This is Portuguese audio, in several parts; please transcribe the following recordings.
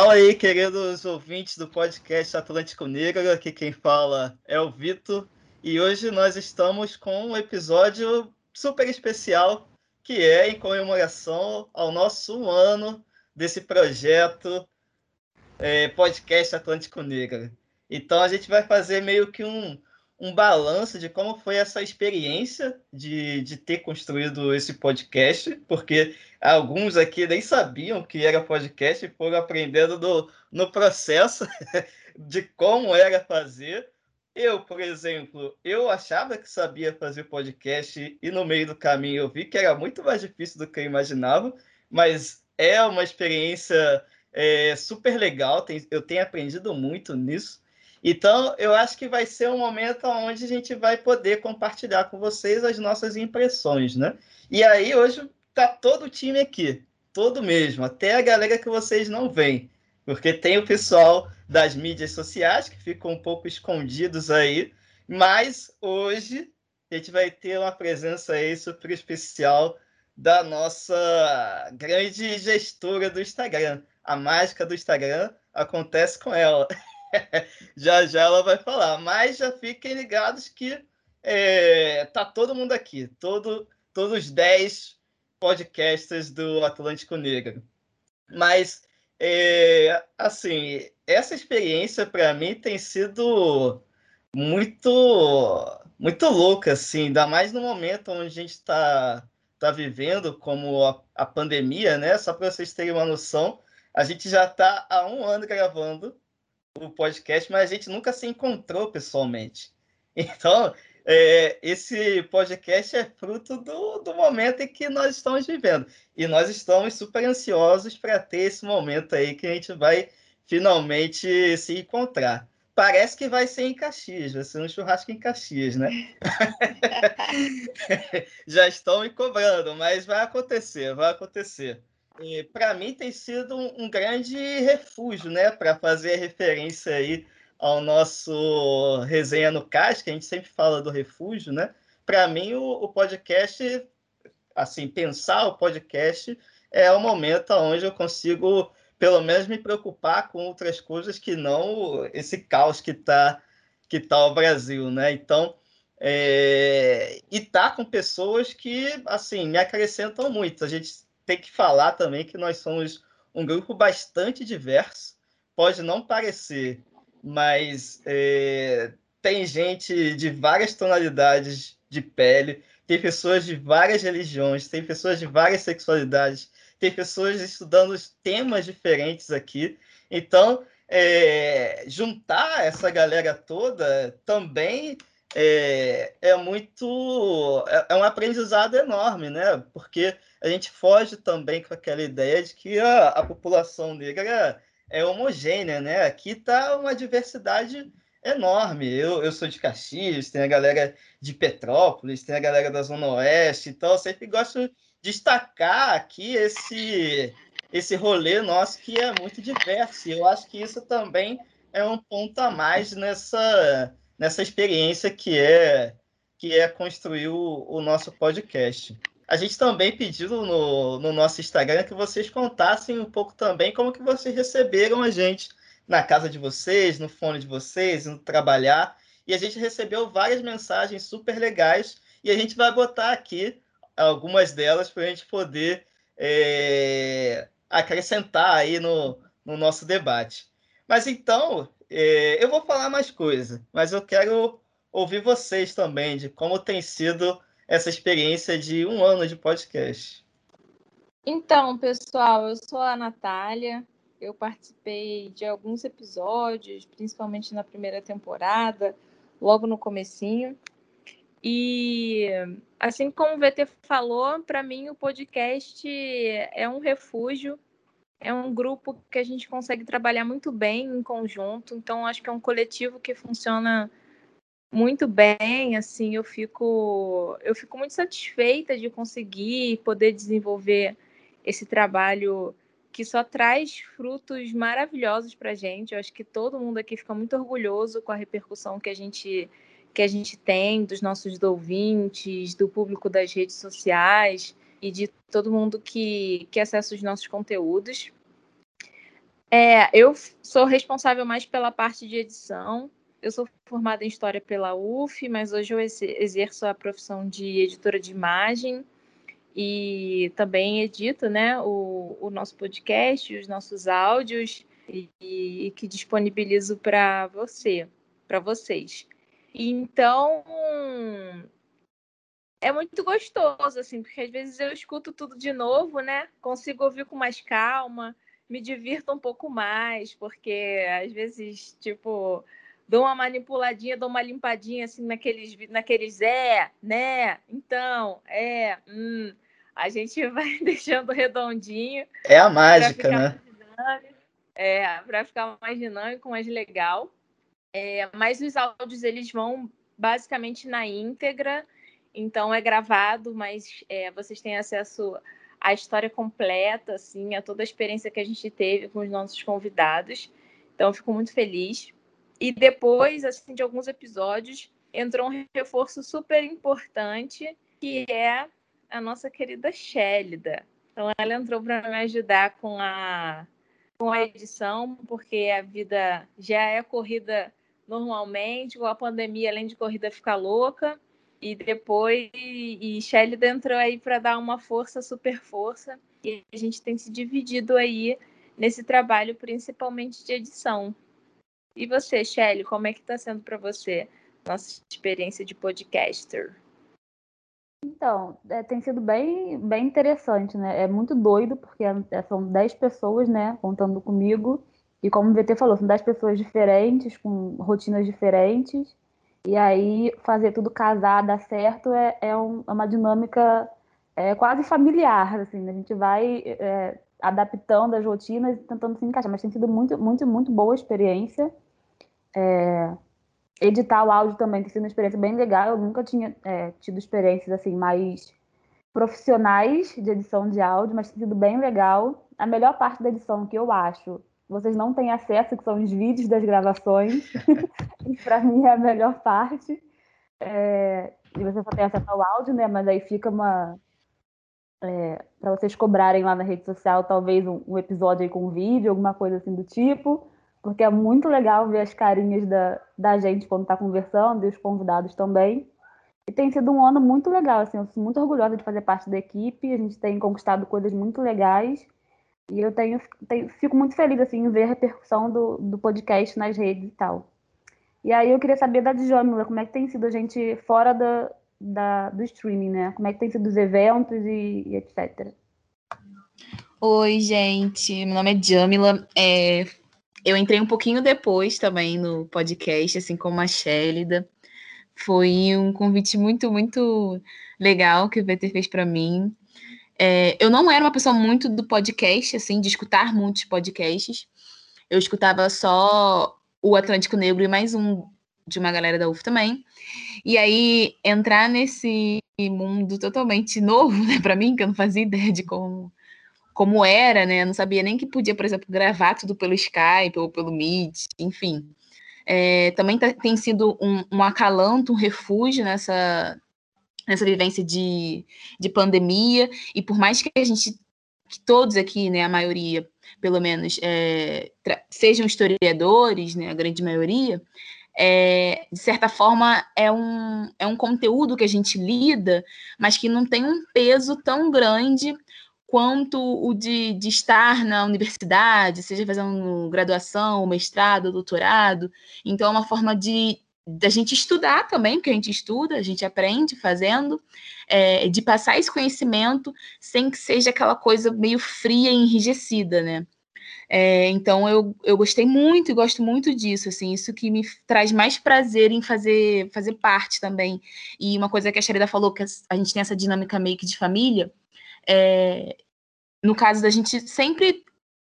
Fala aí, queridos ouvintes do podcast Atlântico Negro. Aqui quem fala é o Vitor. E hoje nós estamos com um episódio super especial, que é em comemoração ao nosso ano desse projeto é, podcast Atlântico Negro. Então a gente vai fazer meio que um, um balanço de como foi essa experiência de, de ter construído esse podcast, porque alguns aqui nem sabiam que era podcast e foram aprendendo no, no processo de como era fazer. Eu, por exemplo, eu achava que sabia fazer podcast e no meio do caminho eu vi que era muito mais difícil do que eu imaginava, mas é uma experiência é, super legal, tem, eu tenho aprendido muito nisso. Então, eu acho que vai ser um momento onde a gente vai poder compartilhar com vocês as nossas impressões, né? E aí, hoje, tá todo o time aqui, todo mesmo, até a galera que vocês não veem, porque tem o pessoal das mídias sociais que ficam um pouco escondidos aí, mas hoje a gente vai ter uma presença aí super especial da nossa grande gestora do Instagram. A mágica do Instagram acontece com ela. já já ela vai falar. Mas já fiquem ligados que é, tá todo mundo aqui, todo, todos os 10 podcasters do Atlântico Negro. Mas, é, assim, essa experiência para mim tem sido muito muito louca, assim, ainda mais no momento onde a gente está tá vivendo, como a, a pandemia, né? Só para vocês terem uma noção, a gente já está há um ano gravando o podcast, mas a gente nunca se encontrou pessoalmente. Então, é, esse podcast é fruto do, do momento em que nós estamos vivendo. E nós estamos super ansiosos para ter esse momento aí que a gente vai finalmente se encontrar. Parece que vai ser em Caxias, vai ser um churrasco em Caxias, né? Já estão me cobrando, mas vai acontecer, vai acontecer para mim tem sido um, um grande refúgio, né, para fazer referência aí ao nosso resenha no CAS, que a gente sempre fala do refúgio, né? Para mim o, o, podcast, assim, pensar o podcast é o momento onde eu consigo pelo menos me preocupar com outras coisas que não esse caos que está que tá o Brasil, né? Então, é... e tá com pessoas que assim me acrescentam muito. A gente tem que falar também que nós somos um grupo bastante diverso. Pode não parecer, mas é, tem gente de várias tonalidades de pele, tem pessoas de várias religiões, tem pessoas de várias sexualidades, tem pessoas estudando temas diferentes aqui. Então, é, juntar essa galera toda também é, é muito. É, é, um aprendizado enorme, né? Porque a gente foge também com aquela ideia de que a, a população negra é homogênea, né? Aqui está uma diversidade enorme. Eu, eu sou de Caxias, tem a galera de Petrópolis, tem a galera da Zona Oeste, então eu sempre gosto de destacar aqui esse, esse rolê nosso que é muito diverso. E eu acho que isso também é um ponto a mais nessa nessa experiência que é que é construir o, o nosso podcast. A gente também pediu no, no nosso Instagram que vocês contassem um pouco também como que vocês receberam a gente na casa de vocês, no fone de vocês, no trabalhar. E a gente recebeu várias mensagens super legais e a gente vai botar aqui algumas delas para a gente poder é, acrescentar aí no, no nosso debate. Mas então, é, eu vou falar mais coisa, mas eu quero ouvir vocês também de como tem sido essa experiência de um ano de podcast. Então, pessoal, eu sou a Natália, eu participei de alguns episódios, principalmente na primeira temporada, logo no comecinho. E assim como o VT falou, para mim o podcast é um refúgio é um grupo que a gente consegue trabalhar muito bem em conjunto, então acho que é um coletivo que funciona muito bem, assim, eu fico eu fico muito satisfeita de conseguir poder desenvolver esse trabalho que só traz frutos maravilhosos para a gente. Eu acho que todo mundo aqui fica muito orgulhoso com a repercussão que a gente que a gente tem dos nossos ouvintes, do público das redes sociais e de todo mundo que, que acessa os nossos conteúdos. É, eu sou responsável mais pela parte de edição. Eu sou formada em História pela UF, mas hoje eu exerço a profissão de editora de imagem e também edito né, o, o nosso podcast, os nossos áudios e, e que disponibilizo para você, para vocês. Então, é muito gostoso, assim, porque às vezes eu escuto tudo de novo, né? Consigo ouvir com mais calma, me divirto um pouco mais, porque às vezes, tipo, dou uma manipuladinha, dou uma limpadinha assim naqueles, naqueles é, né? Então, é, hum. A gente vai deixando redondinho. É a mágica, né? É, para ficar mais dinâmico, mais legal. É, mas os áudios eles vão basicamente na íntegra, então é gravado, mas é, vocês têm acesso à história completa, assim, a toda a experiência que a gente teve com os nossos convidados. Então, fico muito feliz. E depois, assim, de alguns episódios, entrou um reforço super importante, que é a nossa querida Shélida. Então, ela entrou para me ajudar com a, com a edição, porque a vida já é corrida normalmente, com a pandemia, além de corrida, ficar louca. E depois, e Shelley entrou aí para dar uma força, super força. E a gente tem se dividido aí nesse trabalho, principalmente de edição. E você, Shelly, como é que está sendo para você nossa experiência de podcaster? Então, é, tem sido bem, bem interessante, né? É muito doido, porque é, são 10 pessoas, né, contando comigo. E como o VT falou, são 10 pessoas diferentes, com rotinas diferentes. E aí, fazer tudo casar, dar certo, é, é, um, é uma dinâmica é, quase familiar, assim. Né? A gente vai é, adaptando as rotinas e tentando se encaixar. Mas tem sido muito, muito, muito boa a experiência. É, editar o áudio também tem sido uma experiência bem legal. Eu nunca tinha é, tido experiências assim mais profissionais de edição de áudio, mas tem sido bem legal. A melhor parte da edição que eu acho, vocês não têm acesso, que são os vídeos das gravações. para mim é a melhor parte. É, e você só tem acesso ao áudio, né? Mas aí fica uma. É, para vocês cobrarem lá na rede social, talvez um, um episódio aí com vídeo, alguma coisa assim do tipo porque é muito legal ver as carinhas da, da gente quando está conversando e os convidados também. E tem sido um ano muito legal, assim, eu sou muito orgulhosa de fazer parte da equipe, a gente tem conquistado coisas muito legais e eu tenho, tenho fico muito feliz assim, em ver a repercussão do, do podcast nas redes e tal. E aí eu queria saber da Djamila, como é que tem sido a gente fora da, da, do streaming, né? Como é que tem sido os eventos e, e etc. Oi, gente. Meu nome é Jamila. É, eu entrei um pouquinho depois também no podcast, assim como a Shélida. Foi um convite muito, muito legal que o VT fez para mim. É, eu não era uma pessoa muito do podcast, assim, de escutar muitos podcasts. Eu escutava só o Atlântico Negro e mais um de uma galera da UF também. E aí entrar nesse mundo totalmente novo, né, para mim, que eu não fazia ideia de como como era, né? Eu não sabia nem que podia, por exemplo, gravar tudo pelo Skype ou pelo Meet, enfim. É, também tá, tem sido um, um, acalanto, um refúgio nessa, nessa vivência de, de pandemia, e por mais que a gente, que todos aqui, né, a maioria, pelo menos, é, sejam historiadores, né, a grande maioria, é, de certa forma, é um, é um conteúdo que a gente lida, mas que não tem um peso tão grande quanto o de, de estar na universidade, seja fazendo graduação, mestrado, doutorado. Então, é uma forma de da gente estudar também, porque a gente estuda, a gente aprende fazendo, é, de passar esse conhecimento sem que seja aquela coisa meio fria e enrijecida, né? É, então eu, eu gostei muito e gosto muito disso, assim, isso que me traz mais prazer em fazer, fazer parte também. E uma coisa que a Sherida falou, que a gente tem essa dinâmica meio que de família, é, no caso da gente sempre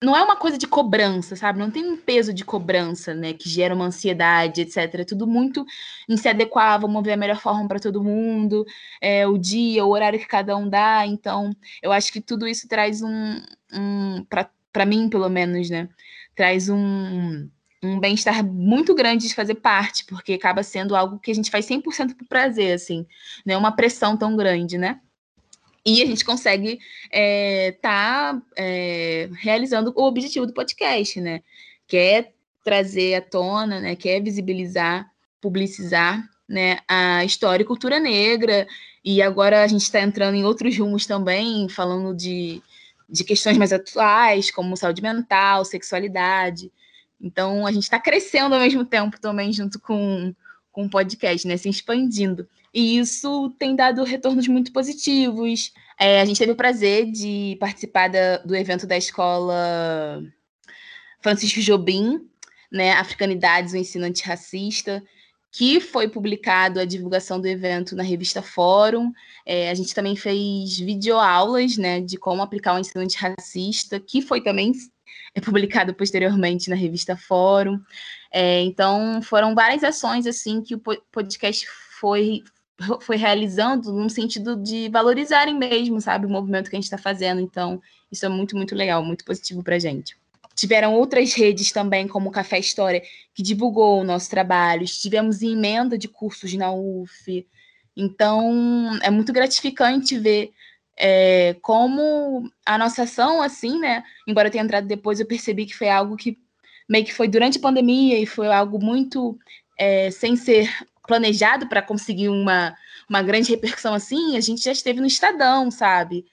não é uma coisa de cobrança, sabe? Não tem um peso de cobrança, né, que gera uma ansiedade, etc. É tudo muito em se adequar, vamos ver a melhor forma para todo mundo, é, o dia, o horário que cada um dá. Então, eu acho que tudo isso traz um, um para mim, pelo menos, né, traz um, um bem-estar muito grande de fazer parte, porque acaba sendo algo que a gente faz 100% por prazer, assim, não é uma pressão tão grande, né? E a gente consegue estar é, tá, é, realizando o objetivo do podcast, né? Que é trazer à tona, né? Que é visibilizar, publicizar né, a história e cultura negra. E agora a gente está entrando em outros rumos também, falando de, de questões mais atuais, como saúde mental, sexualidade. Então, a gente está crescendo ao mesmo tempo também, junto com, com o podcast, né? Se expandindo. E isso tem dado retornos muito positivos. É, a gente teve o prazer de participar da, do evento da escola Francisco Jobim, né, Africanidades, o ensino antirracista, que foi publicado a divulgação do evento na revista Fórum. É, a gente também fez videoaulas né, de como aplicar o ensino antirracista, que foi também é, publicado posteriormente na revista Fórum. É, então, foram várias ações assim que o podcast foi foi realizando no sentido de valorizarem mesmo, sabe, o movimento que a gente está fazendo. Então, isso é muito, muito legal, muito positivo para a gente. Tiveram outras redes também, como o Café História, que divulgou o nosso trabalho. Tivemos emenda de cursos na UF. Então, é muito gratificante ver é, como a nossa ação, assim, né? Embora tenha entrado depois, eu percebi que foi algo que meio que foi durante a pandemia e foi algo muito é, sem ser planejado para conseguir uma, uma grande repercussão assim, a gente já esteve no Estadão, sabe?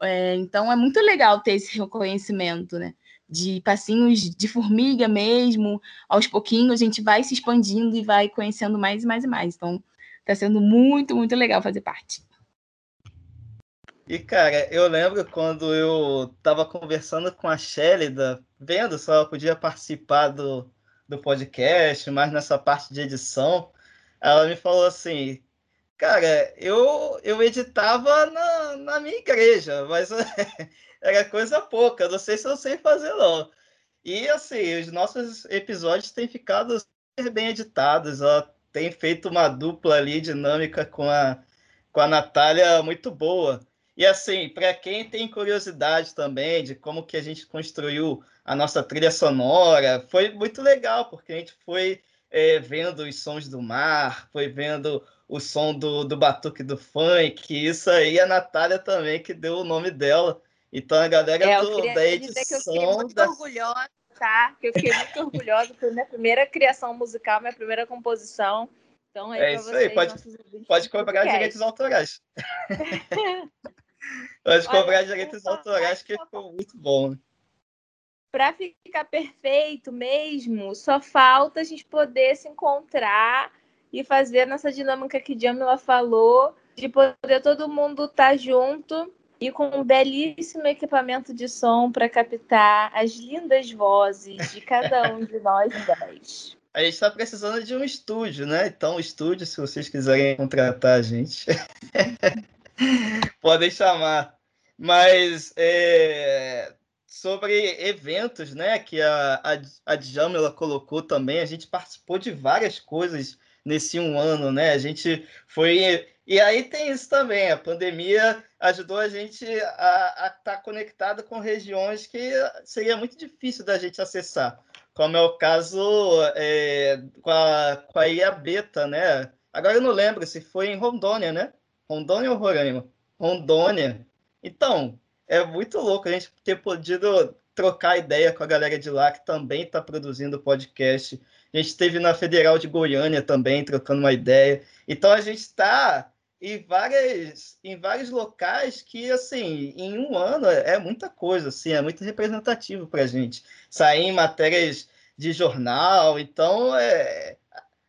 É, então é muito legal ter esse reconhecimento, né? De passinhos de formiga mesmo, aos pouquinhos a gente vai se expandindo e vai conhecendo mais e mais e mais. Então está sendo muito, muito legal fazer parte. E, cara, eu lembro quando eu estava conversando com a Shélida, vendo se ela podia participar do, do podcast, mais nessa parte de edição, ela me falou assim, cara, eu, eu editava na, na minha igreja, mas era coisa pouca, não sei se eu sei fazer não. E assim, os nossos episódios têm ficado super bem editados, ela tem feito uma dupla ali dinâmica com a, com a Natália muito boa. E assim, para quem tem curiosidade também de como que a gente construiu a nossa trilha sonora, foi muito legal, porque a gente foi é, vendo os sons do mar, foi vendo o som do, do batuque do funk, isso aí a Natália também que deu o nome dela. Então a galera é, do, da edição. Que eu fiquei muito da... orgulhosa, tá? Que eu fiquei muito orgulhosa, foi minha primeira criação musical, minha primeira composição. Então, aí é isso vocês, aí, pode, pode cobrar direitos autorais. pode Olha, cobrar direitos autorais, que ficou muito bom. Né? Para ficar perfeito mesmo, só falta a gente poder se encontrar e fazer nessa dinâmica que Jamila falou, de poder todo mundo estar tá junto e com um belíssimo equipamento de som para captar as lindas vozes de cada um de nós dez. A gente está precisando de um estúdio, né? Então, estúdio, se vocês quiserem contratar a gente, podem chamar. Mas é, sobre eventos, né? Que a, a, a Djamila colocou também. A gente participou de várias coisas nesse um ano, né? A gente foi. E aí tem isso também. A pandemia ajudou a gente a estar tá conectado com regiões que seria muito difícil da gente acessar, como é o caso é, com, a, com a Ilha Beta, né? Agora eu não lembro se foi em Rondônia, né? Rondônia ou Roraima? Rondônia. Então, é muito louco a gente ter podido trocar ideia com a galera de lá que também está produzindo podcast. A gente esteve na Federal de Goiânia também trocando uma ideia. Então a gente está em várias em vários locais que assim em um ano é muita coisa assim é muito representativo para a gente sair em matérias de jornal então é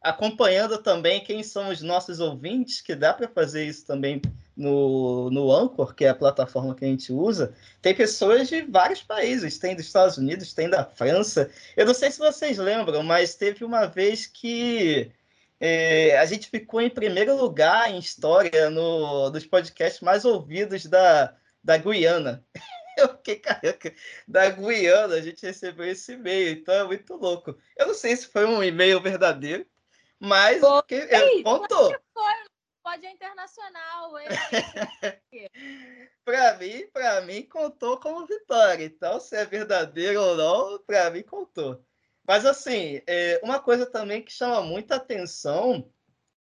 acompanhando também quem são os nossos ouvintes que dá para fazer isso também no, no Anchor, que é a plataforma que a gente usa, tem pessoas de vários países, tem dos Estados Unidos, tem da França. Eu não sei se vocês lembram, mas teve uma vez que é, a gente ficou em primeiro lugar em história no, dos podcasts mais ouvidos da, da Guiana. Eu fiquei careca. Da Guiana, a gente recebeu esse e-mail, então é muito louco. Eu não sei se foi um e-mail verdadeiro, mas que, contou. Foi, pode é internacional. para mim, para mim contou como vitória. Então, se é verdadeiro ou não, para mim contou. Mas assim, é, uma coisa também que chama muita atenção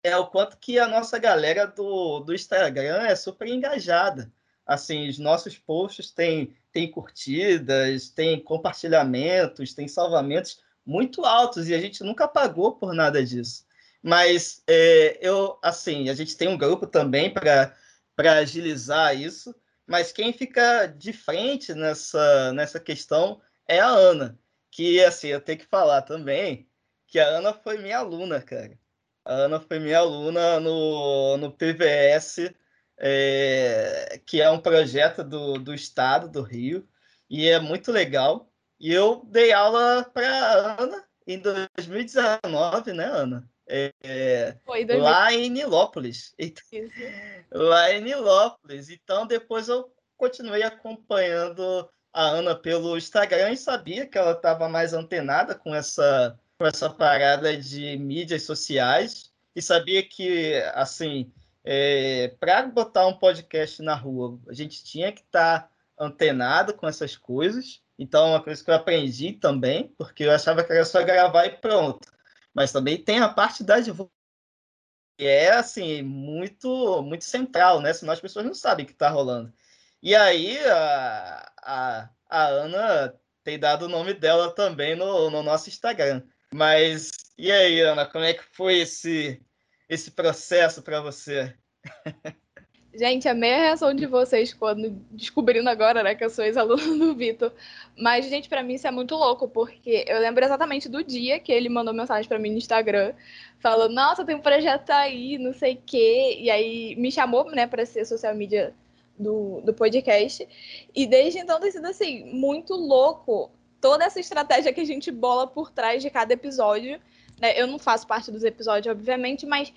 é o quanto que a nossa galera do, do Instagram é super engajada. assim, os nossos posts têm, têm curtidas, têm compartilhamentos, têm salvamentos muito altos e a gente nunca pagou por nada disso. Mas é, eu, assim, a gente tem um grupo também para agilizar isso, mas quem fica de frente nessa, nessa questão é a Ana, que, assim, eu tenho que falar também que a Ana foi minha aluna, cara. A Ana foi minha aluna no, no PVS, é, que é um projeto do, do Estado do Rio, e é muito legal. E eu dei aula para Ana em 2019, né, Ana? É, Foi, lá em Nilópolis. Lá em Nilópolis. Então, depois eu continuei acompanhando a Ana pelo Instagram e sabia que ela estava mais antenada com essa, com essa parada de mídias sociais e sabia que, assim, é, para botar um podcast na rua, a gente tinha que estar tá antenado com essas coisas. Então, uma coisa que eu aprendi também, porque eu achava que era só gravar e pronto. Mas também tem a parte da divulgação, que é, assim, muito, muito central, né? Senão as pessoas não sabem o que está rolando. E aí, a, a, a Ana tem dado o nome dela também no, no nosso Instagram. Mas, e aí, Ana, como é que foi esse, esse processo para você? Gente, a meia reação de vocês quando descobrindo agora, né, que eu sou ex-aluna do Vitor. Mas, gente, para mim isso é muito louco, porque eu lembro exatamente do dia que ele mandou mensagem para mim no Instagram, falando: Nossa, tem um projeto aí, não sei o quê. E aí me chamou, né, para ser social media do, do podcast. E desde então tem sido, assim, muito louco toda essa estratégia que a gente bola por trás de cada episódio. Né? Eu não faço parte dos episódios, obviamente, mas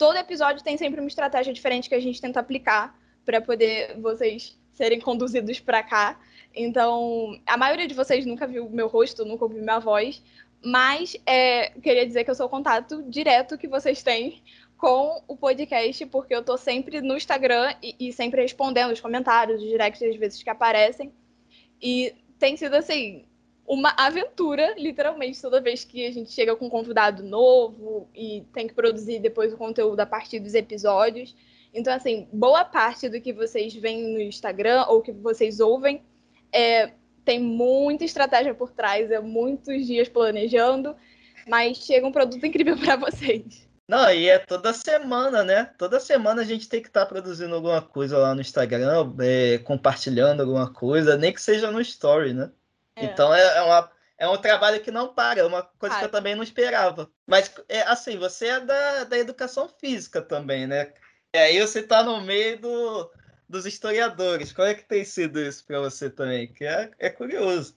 todo episódio tem sempre uma estratégia diferente que a gente tenta aplicar para poder vocês serem conduzidos para cá. Então, a maioria de vocês nunca viu meu rosto, nunca ouviu minha voz, mas é, queria dizer que eu sou o contato direto que vocês têm com o podcast, porque eu tô sempre no Instagram e, e sempre respondendo os comentários, os directs, às vezes que aparecem. E tem sido assim, uma aventura, literalmente, toda vez que a gente chega com um convidado novo e tem que produzir depois o conteúdo a partir dos episódios. Então, assim, boa parte do que vocês veem no Instagram ou que vocês ouvem é, tem muita estratégia por trás, é muitos dias planejando, mas chega um produto incrível para vocês. Não, e é toda semana, né? Toda semana a gente tem que estar tá produzindo alguma coisa lá no Instagram, é, compartilhando alguma coisa, nem que seja no story, né? É. Então é, é, uma, é um trabalho que não para, é uma coisa que eu também não esperava. Mas, é, assim, você é da, da educação física também, né? E aí você está no meio do, dos historiadores. Como é que tem sido isso para você também? Que é, é curioso.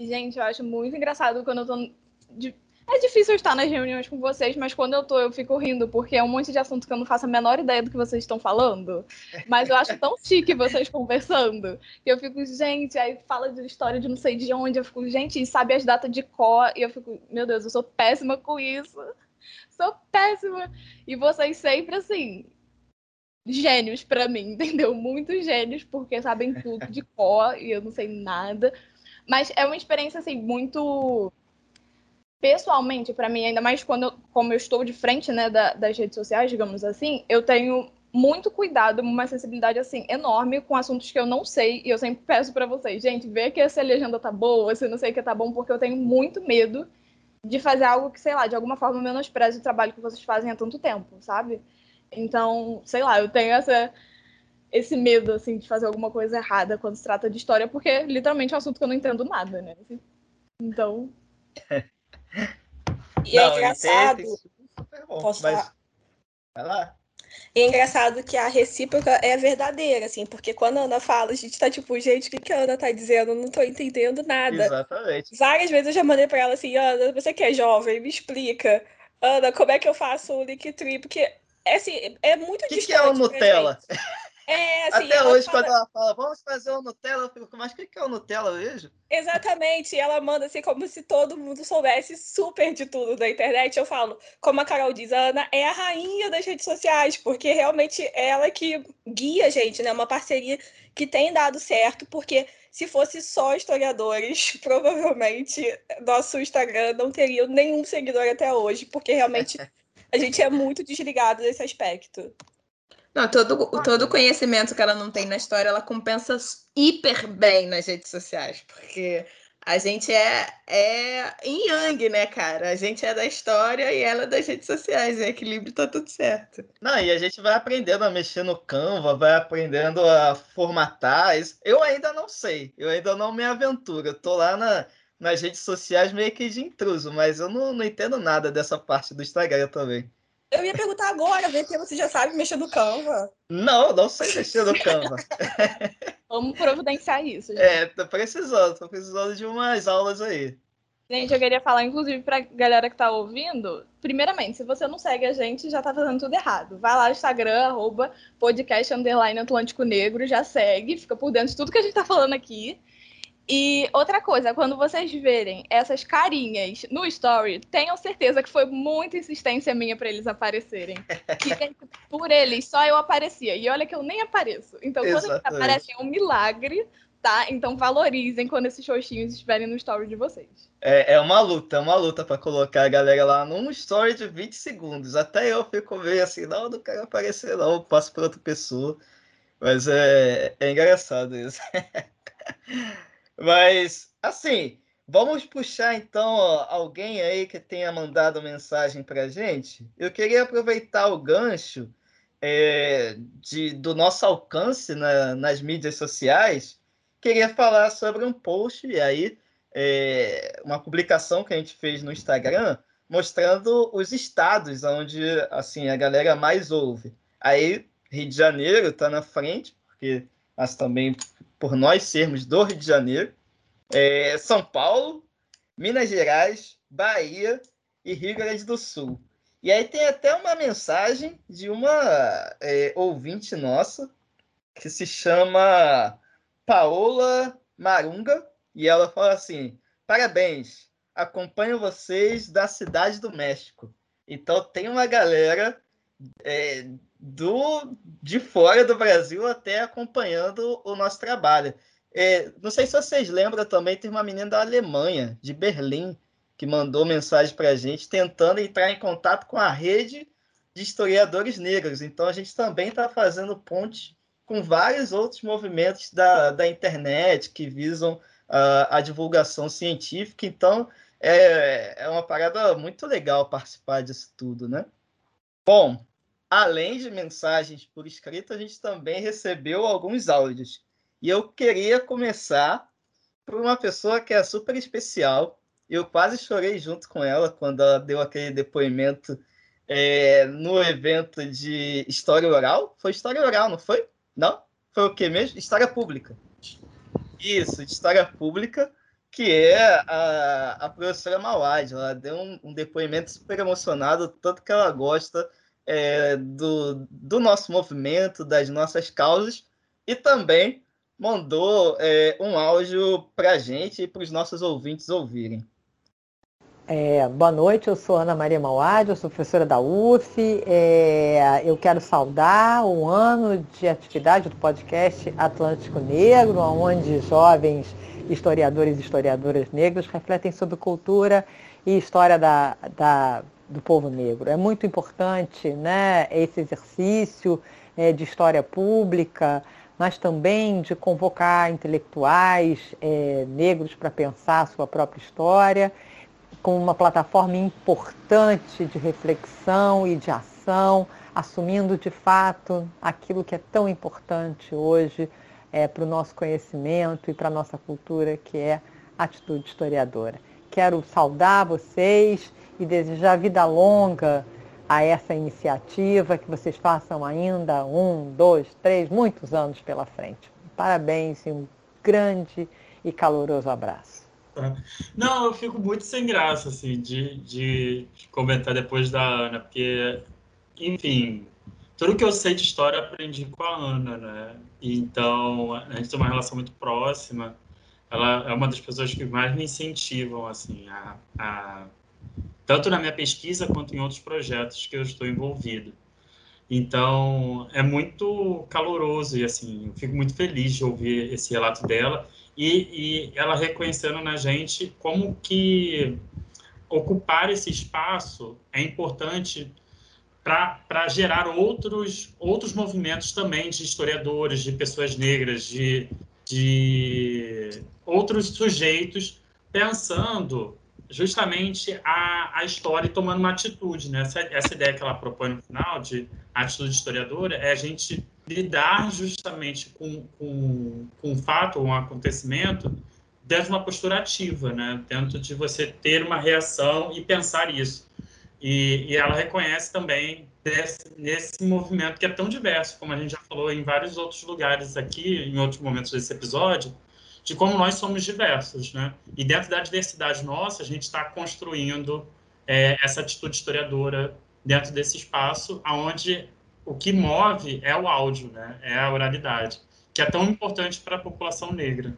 Gente, eu acho muito engraçado quando eu tô de, é difícil estar nas reuniões com vocês, mas quando eu tô, eu fico rindo, porque é um monte de assunto que eu não faço a menor ideia do que vocês estão falando. Mas eu acho tão chique vocês conversando. Que eu fico, gente, aí fala de história de não sei de onde. Eu fico, gente, e sabe as datas de cor. E eu fico, meu Deus, eu sou péssima com isso. Sou péssima. E vocês sempre, assim, gênios para mim, entendeu? Muitos gênios, porque sabem tudo de cor e eu não sei nada. Mas é uma experiência, assim, muito pessoalmente, para mim, ainda mais quando eu, como eu estou de frente né, da, das redes sociais, digamos assim, eu tenho muito cuidado, uma sensibilidade assim enorme com assuntos que eu não sei e eu sempre peço para vocês, gente, vê que essa legenda tá boa, se não sei que tá bom, porque eu tenho muito medo de fazer algo que, sei lá, de alguma forma menospreze o trabalho que vocês fazem há tanto tempo, sabe? Então, sei lá, eu tenho essa esse medo assim de fazer alguma coisa errada quando se trata de história, porque literalmente é um assunto que eu não entendo nada, né? Então, E é não, é engraçado. Bom, posso mas... falar? Vai lá. E é engraçado que a recíproca é verdadeira, assim, porque quando a Ana fala, a gente tá tipo, gente, o que, que a Ana tá dizendo? não tô entendendo nada. Exatamente. Várias vezes eu já mandei pra ela assim, Ana, você que é jovem, me explica. Ana, como é que eu faço o Linktree? Porque, é, assim, é muito que distante. O que é o Nutella? É, assim, Até hoje, fala... quando ela fala, vamos fazer o Nutella, eu fico, mas o que é o Nutella, vejo? Exatamente, ela manda assim como se todo mundo soubesse super de tudo da internet. Eu falo, como a Carol diz, a Ana é a rainha das redes sociais, porque realmente é ela que guia a gente, né? Uma parceria que tem dado certo, porque se fosse só historiadores, provavelmente nosso Instagram não teria nenhum seguidor até hoje, porque realmente a gente é muito desligado desse aspecto. Não, todo, todo o conhecimento que ela não tem na história, ela compensa hiper bem nas redes sociais, porque a gente é, é em Yang, né, cara? A gente é da história e ela é das redes sociais. Em equilíbrio tá tudo certo. Não, e a gente vai aprendendo a mexer no Canva, vai aprendendo a formatar. Eu ainda não sei, eu ainda não me aventuro. Eu tô lá na, nas redes sociais meio que de intruso, mas eu não, não entendo nada dessa parte do Instagram também. Eu ia perguntar agora, ver se você já sabe mexer no Canva. Não, não sei mexer no Canva. Vamos providenciar isso. Gente. É, tô precisando, tô precisando de umas aulas aí. Gente, eu queria falar, inclusive, pra galera que tá ouvindo. Primeiramente, se você não segue a gente, já tá fazendo tudo errado. Vai lá no Instagram, arroba podcast underline Atlântico Negro, já segue, fica por dentro de tudo que a gente tá falando aqui. E outra coisa, quando vocês verem essas carinhas no story, tenham certeza que foi muita insistência minha para eles aparecerem. Que por eles só eu aparecia. E olha que eu nem apareço. Então, quando eles aparecem, é um milagre, tá? Então valorizem quando esses xoxinhos estiverem no story de vocês. É, é uma luta, é uma luta para colocar a galera lá num story de 20 segundos. Até eu fico meio assim, não, não quero aparecer, não, eu passo para outra pessoa. Mas é, é engraçado isso. Mas, assim, vamos puxar então alguém aí que tenha mandado mensagem para gente. Eu queria aproveitar o gancho é, de, do nosso alcance na, nas mídias sociais. Queria falar sobre um post e aí é, uma publicação que a gente fez no Instagram mostrando os estados onde assim a galera mais ouve. Aí Rio de Janeiro está na frente, porque mas também por nós sermos do Rio de Janeiro, é, São Paulo, Minas Gerais, Bahia e Rio Grande do Sul. E aí tem até uma mensagem de uma é, ouvinte nossa que se chama Paola Marunga e ela fala assim: parabéns, acompanho vocês da cidade do México. Então tem uma galera é, do de fora do Brasil até acompanhando o nosso trabalho. É, não sei se vocês lembram também, tem uma menina da Alemanha, de Berlim, que mandou mensagem para a gente tentando entrar em contato com a rede de historiadores negros. Então a gente também está fazendo ponte com vários outros movimentos da, da internet que visam uh, a divulgação científica. Então é, é uma parada muito legal participar disso tudo, né? Bom, além de mensagens por escrito, a gente também recebeu alguns áudios. E eu queria começar por uma pessoa que é super especial. Eu quase chorei junto com ela quando ela deu aquele depoimento é, no evento de história oral. Foi história oral, não foi? Não? Foi o que mesmo? História pública. Isso, de história pública, que é a, a professora Mawad. Ela deu um, um depoimento super emocionado, tanto que ela gosta é, do, do nosso movimento, das nossas causas, e também mandou é, um áudio para a gente e para os nossos ouvintes ouvirem. É, boa noite, eu sou Ana Maria Mauad, eu sou professora da UF. É, eu quero saudar o ano de atividade do podcast Atlântico Negro, onde jovens historiadores e historiadoras negros refletem sobre cultura e história da, da do povo negro. É muito importante né, esse exercício é, de história pública, mas também de convocar intelectuais é, negros para pensar a sua própria história, com uma plataforma importante de reflexão e de ação, assumindo de fato aquilo que é tão importante hoje é, para o nosso conhecimento e para a nossa cultura, que é a atitude historiadora. Quero saudar vocês e desejar vida longa a essa iniciativa, que vocês façam ainda um, dois, três, muitos anos pela frente. Parabéns e um grande e caloroso abraço. Não, eu fico muito sem graça assim, de, de comentar depois da Ana, porque, enfim, tudo que eu sei de história aprendi com a Ana, né? Então, a gente tem uma relação muito próxima. Ela é uma das pessoas que mais me incentivam, assim, a, a tanto na minha pesquisa quanto em outros projetos que eu estou envolvido. Então, é muito caloroso e, assim, eu fico muito feliz de ouvir esse relato dela e, e ela reconhecendo na gente como que ocupar esse espaço é importante para gerar outros, outros movimentos também de historiadores, de pessoas negras, de, de outros sujeitos pensando justamente a, a história tomando uma atitude. Né? Essa, essa ideia que ela propõe no final, de atitude historiadora, é a gente lidar justamente com, com, com um fato, um acontecimento, dentro de uma postura ativa, né? dentro de você ter uma reação e pensar isso. E, e ela reconhece também desse, nesse movimento que é tão diverso, como a gente já falou em vários outros lugares aqui, em outros momentos desse episódio, de como nós somos diversos, né? E dentro da diversidade nossa, a gente está construindo é, essa atitude historiadora dentro desse espaço, aonde o que move é o áudio, né? É a oralidade, que é tão importante para a população negra.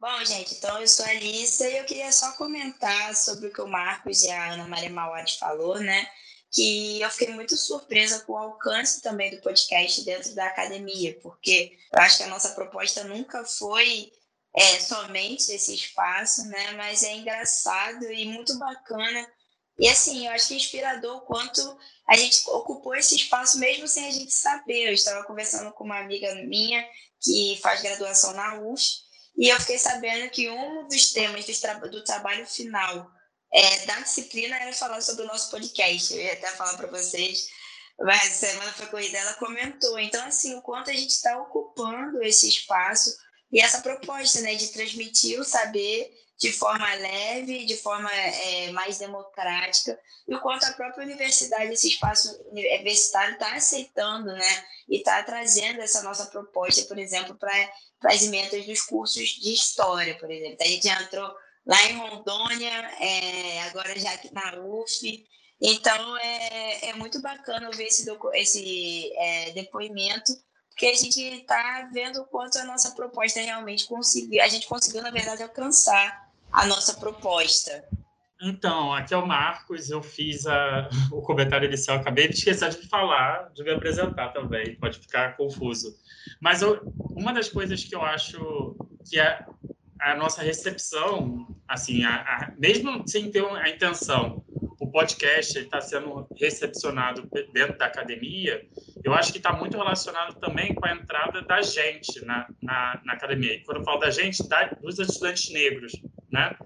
Bom, gente, então eu sou a Alissa e eu queria só comentar sobre o que o Marcos e a Ana Maria Mauad falou, né? Que eu fiquei muito surpresa com o alcance também do podcast dentro da academia, porque eu acho que a nossa proposta nunca foi é, somente esse espaço, né? Mas é engraçado e muito bacana. E assim, eu acho que é inspirador o quanto a gente ocupou esse espaço mesmo sem a gente saber. Eu estava conversando com uma amiga minha que faz graduação na UF e eu fiquei sabendo que um dos temas do, tra do trabalho final é, da disciplina era falar sobre o nosso podcast. Eu ia até falar para vocês, mas semana foi corrida, ela comentou. Então, assim, o quanto a gente está ocupando esse espaço e essa proposta, né, de transmitir o saber de forma leve, de forma é, mais democrática, e o quanto a própria universidade, esse espaço universitário está aceitando, né, e está trazendo essa nossa proposta, por exemplo, para as emendas dos cursos de história, por exemplo. A gente entrou lá em Rondônia, é, agora já aqui na UF, então é, é muito bacana ver esse, esse é, depoimento porque a gente está vendo o quanto a nossa proposta realmente conseguiu, a gente conseguiu, na verdade, alcançar a nossa proposta. Então, aqui é o Marcos, eu fiz a, o comentário inicial, acabei de esquecer de falar, de me apresentar também, pode ficar confuso. Mas eu, uma das coisas que eu acho que é a nossa recepção, assim, a, a, mesmo sem ter a intenção o podcast está sendo recepcionado dentro da academia, eu acho que está muito relacionado também com a entrada da gente na, na, na academia. E quando eu falo da gente, da, dos estudantes negros, né?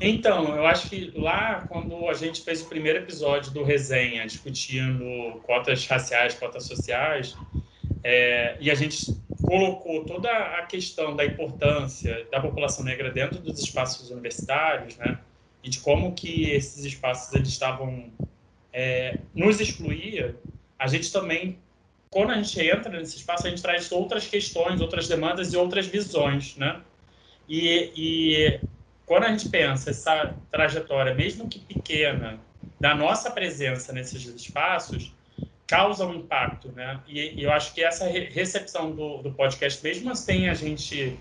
Então, eu acho que lá, quando a gente fez o primeiro episódio do Resenha, discutindo cotas raciais, cotas sociais, é, e a gente colocou toda a questão da importância da população negra dentro dos espaços universitários, né? E de como que esses espaços eles estavam é, nos excluía, a gente também, quando a gente entra nesse espaço, a gente traz outras questões, outras demandas e outras visões, né? E, e quando a gente pensa essa trajetória, mesmo que pequena, da nossa presença nesses espaços, causa um impacto, né? E, e eu acho que essa recepção do, do podcast, mesmo sem a gente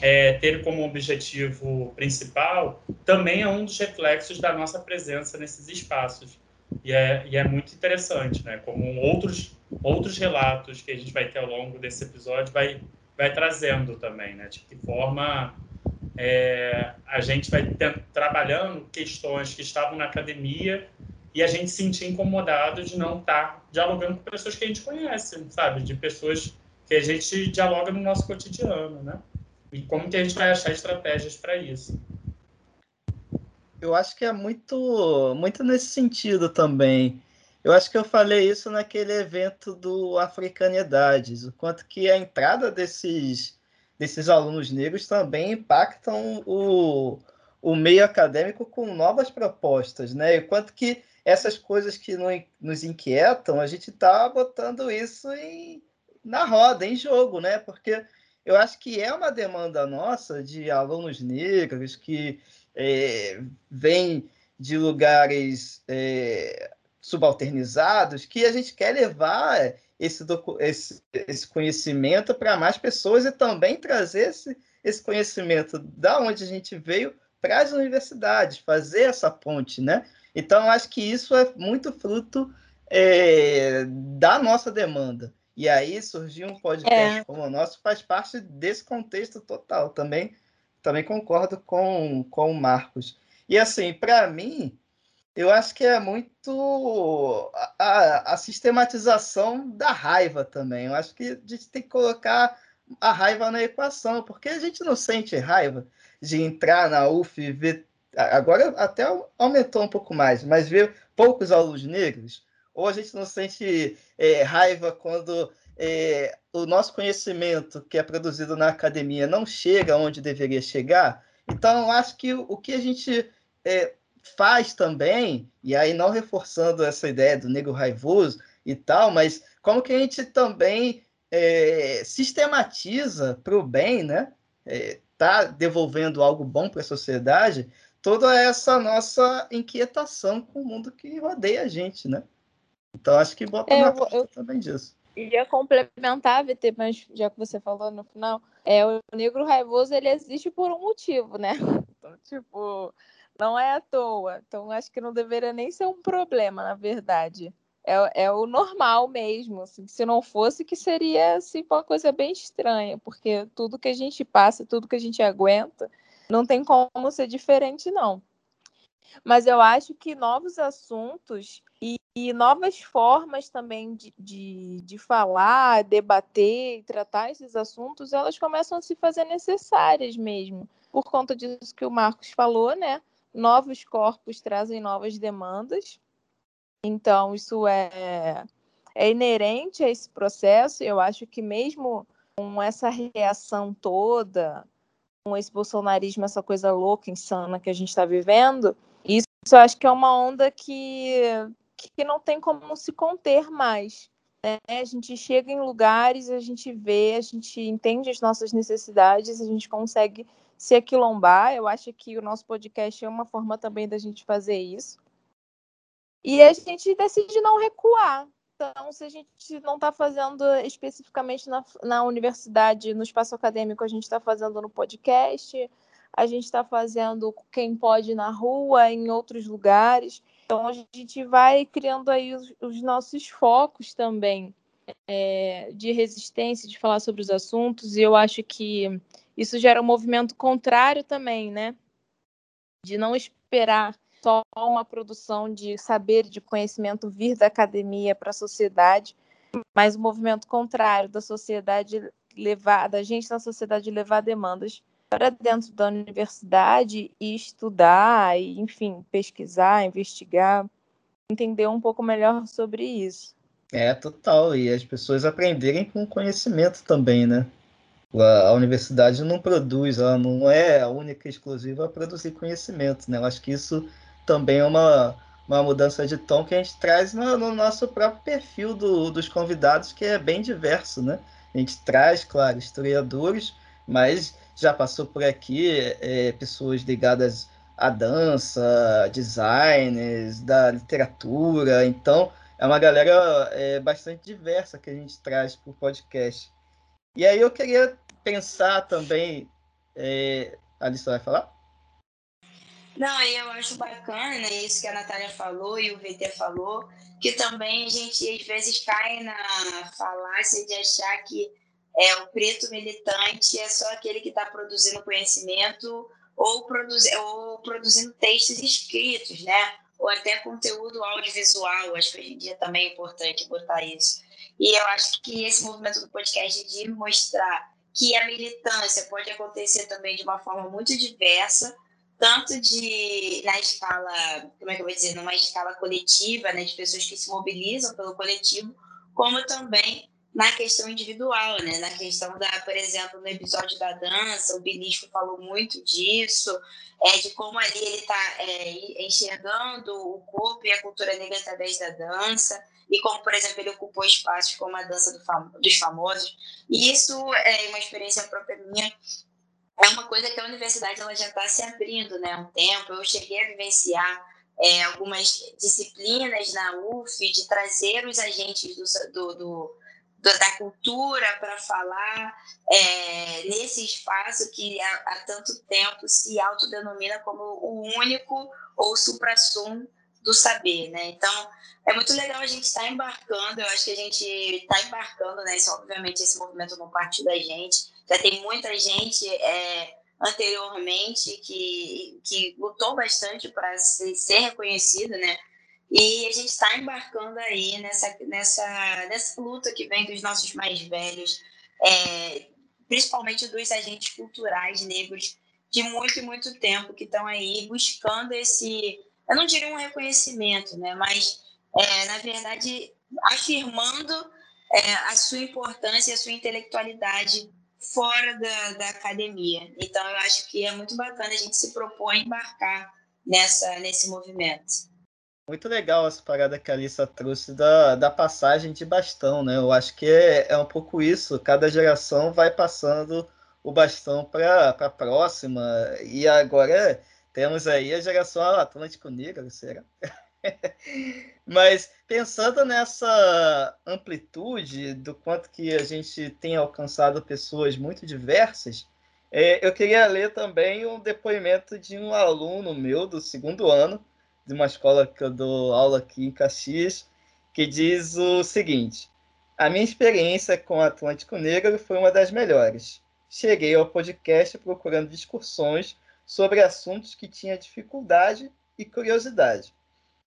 é, ter como objetivo principal também é um dos reflexos da nossa presença nesses espaços. E é, e é muito interessante, né? Como outros, outros relatos que a gente vai ter ao longo desse episódio vai, vai trazendo também, né? De que forma é, a gente vai ter, trabalhando questões que estavam na academia e a gente se sentir incomodado de não estar dialogando com pessoas que a gente conhece, sabe? De pessoas que a gente dialoga no nosso cotidiano, né? E como que a gente vai achar estratégias para isso? Eu acho que é muito, muito nesse sentido também. Eu acho que eu falei isso naquele evento do Africanidades, o quanto que a entrada desses, desses alunos negros também impactam o, o meio acadêmico com novas propostas, né? E quanto que essas coisas que nos inquietam, a gente está botando isso em, na roda, em jogo, né? Porque eu acho que é uma demanda nossa de alunos negros que é, vêm de lugares é, subalternizados, que a gente quer levar esse, esse, esse conhecimento para mais pessoas e também trazer esse, esse conhecimento da onde a gente veio para as universidades, fazer essa ponte, né? Então, acho que isso é muito fruto é, da nossa demanda. E aí surgiu um podcast é. como o nosso, faz parte desse contexto total. Também, também concordo com, com o Marcos. E assim, para mim, eu acho que é muito a, a, sistematização da raiva também. Eu acho que a gente tem que colocar a raiva na equação, porque a gente não sente raiva de entrar na UF e ver. Agora até aumentou um pouco mais, mas ver poucos alunos negros, ou a gente não sente é, raiva quando é, o nosso conhecimento que é produzido na academia não chega onde deveria chegar. Então, acho que o, o que a gente é, faz também, e aí não reforçando essa ideia do negro raivoso e tal, mas como que a gente também é, sistematiza para o bem, né? É, tá devolvendo algo bom para a sociedade, toda essa nossa inquietação com o mundo que rodeia a gente, né? Então acho que bota é, na eu, eu também disso. Ia complementar, VT, mas já que você falou no final, é o negro raivoso ele existe por um motivo, né? Então, tipo, não é à toa. Então, acho que não deveria nem ser um problema, na verdade. É, é o normal mesmo. Assim, se não fosse, que seria assim, uma coisa bem estranha, porque tudo que a gente passa, tudo que a gente aguenta, não tem como ser diferente, não. Mas eu acho que novos assuntos e, e novas formas também de, de, de falar, debater e tratar esses assuntos, elas começam a se fazer necessárias mesmo. Por conta disso que o Marcos falou, né? novos corpos trazem novas demandas. Então, isso é, é inerente a esse processo. Eu acho que, mesmo com essa reação toda, com esse bolsonarismo, essa coisa louca, insana que a gente está vivendo, eu acho que é uma onda que, que não tem como se conter mais. Né? A gente chega em lugares, a gente vê, a gente entende as nossas necessidades, a gente consegue se aquilombar. Eu acho que o nosso podcast é uma forma também da gente fazer isso. E a gente decide não recuar. Então, se a gente não está fazendo especificamente na, na universidade, no espaço acadêmico, a gente está fazendo no podcast, a gente está fazendo quem pode na rua, em outros lugares. Então, a gente vai criando aí os, os nossos focos também é, de resistência, de falar sobre os assuntos, e eu acho que isso gera um movimento contrário também, né? De não esperar só uma produção de saber, de conhecimento vir da academia para a sociedade, mas o um movimento contrário da sociedade levar, da gente na sociedade levar demandas para dentro da universidade e estudar, e, enfim, pesquisar, investigar, entender um pouco melhor sobre isso. É, total. E as pessoas aprenderem com conhecimento também, né? A universidade não produz, ela não é a única exclusiva a produzir conhecimento, né? Eu acho que isso também é uma, uma mudança de tom que a gente traz no, no nosso próprio perfil do, dos convidados, que é bem diverso, né? A gente traz, claro, historiadores, mas já passou por aqui é, pessoas ligadas à dança, designers, da literatura, então é uma galera é, bastante diversa que a gente traz para o podcast. E aí eu queria pensar também. É... A Alice vai falar? Não, eu acho bacana isso que a Natália falou e o VT falou, que também a gente às vezes cai na falácia de achar que é, o preto militante é só aquele que está produzindo conhecimento ou, produzi ou produzindo textos escritos, né? Ou até conteúdo audiovisual. Acho que hoje em dia também é importante botar isso. E eu acho que esse movimento do podcast de mostrar que a militância pode acontecer também de uma forma muito diversa, tanto de na escala, como é que eu vou dizer, numa escala coletiva, né, de pessoas que se mobilizam pelo coletivo, como também na questão individual, né? Na questão da, por exemplo, no episódio da dança, o Belisco falou muito disso, é, de como ali ele está é, enxergando o corpo e a cultura negra através da dança, e como, por exemplo, ele ocupou espaços como a dança do fam dos famosos. E isso é uma experiência própria minha, é uma coisa que a universidade ela já está se abrindo, né? Um tempo, eu cheguei a vivenciar é, algumas disciplinas na UF de trazer os agentes do, do, do da cultura para falar é, nesse espaço que há, há, tanto tempo se autodenomina como o único ou supra-sum do saber, né? Então, é muito legal a gente estar tá embarcando, eu acho que a gente está embarcando, né? Isso, obviamente, esse movimento não partiu da gente, já tem muita gente é, anteriormente, que, que lutou bastante para ser reconhecido, né? E a gente está embarcando aí nessa, nessa, nessa luta que vem dos nossos mais velhos, é, principalmente dos agentes culturais negros de muito e muito tempo que estão aí buscando esse, eu não diria um reconhecimento, né? Mas é, na verdade afirmando é, a sua importância e a sua intelectualidade fora da, da academia. Então, eu acho que é muito bacana a gente se propor a embarcar nessa, nesse movimento. Muito legal essa parada que a Alissa trouxe da, da passagem de bastão, né? Eu acho que é, é um pouco isso. Cada geração vai passando o bastão para a próxima. E agora temos aí a geração Atlântico Negro, será? Mas pensando nessa amplitude do quanto que a gente tem alcançado pessoas muito diversas, é, eu queria ler também um depoimento de um aluno meu do segundo ano, de uma escola que eu dou aula aqui em Caxias, que diz o seguinte: A minha experiência com o Atlântico Negro foi uma das melhores. Cheguei ao podcast procurando discussões sobre assuntos que tinha dificuldade e curiosidade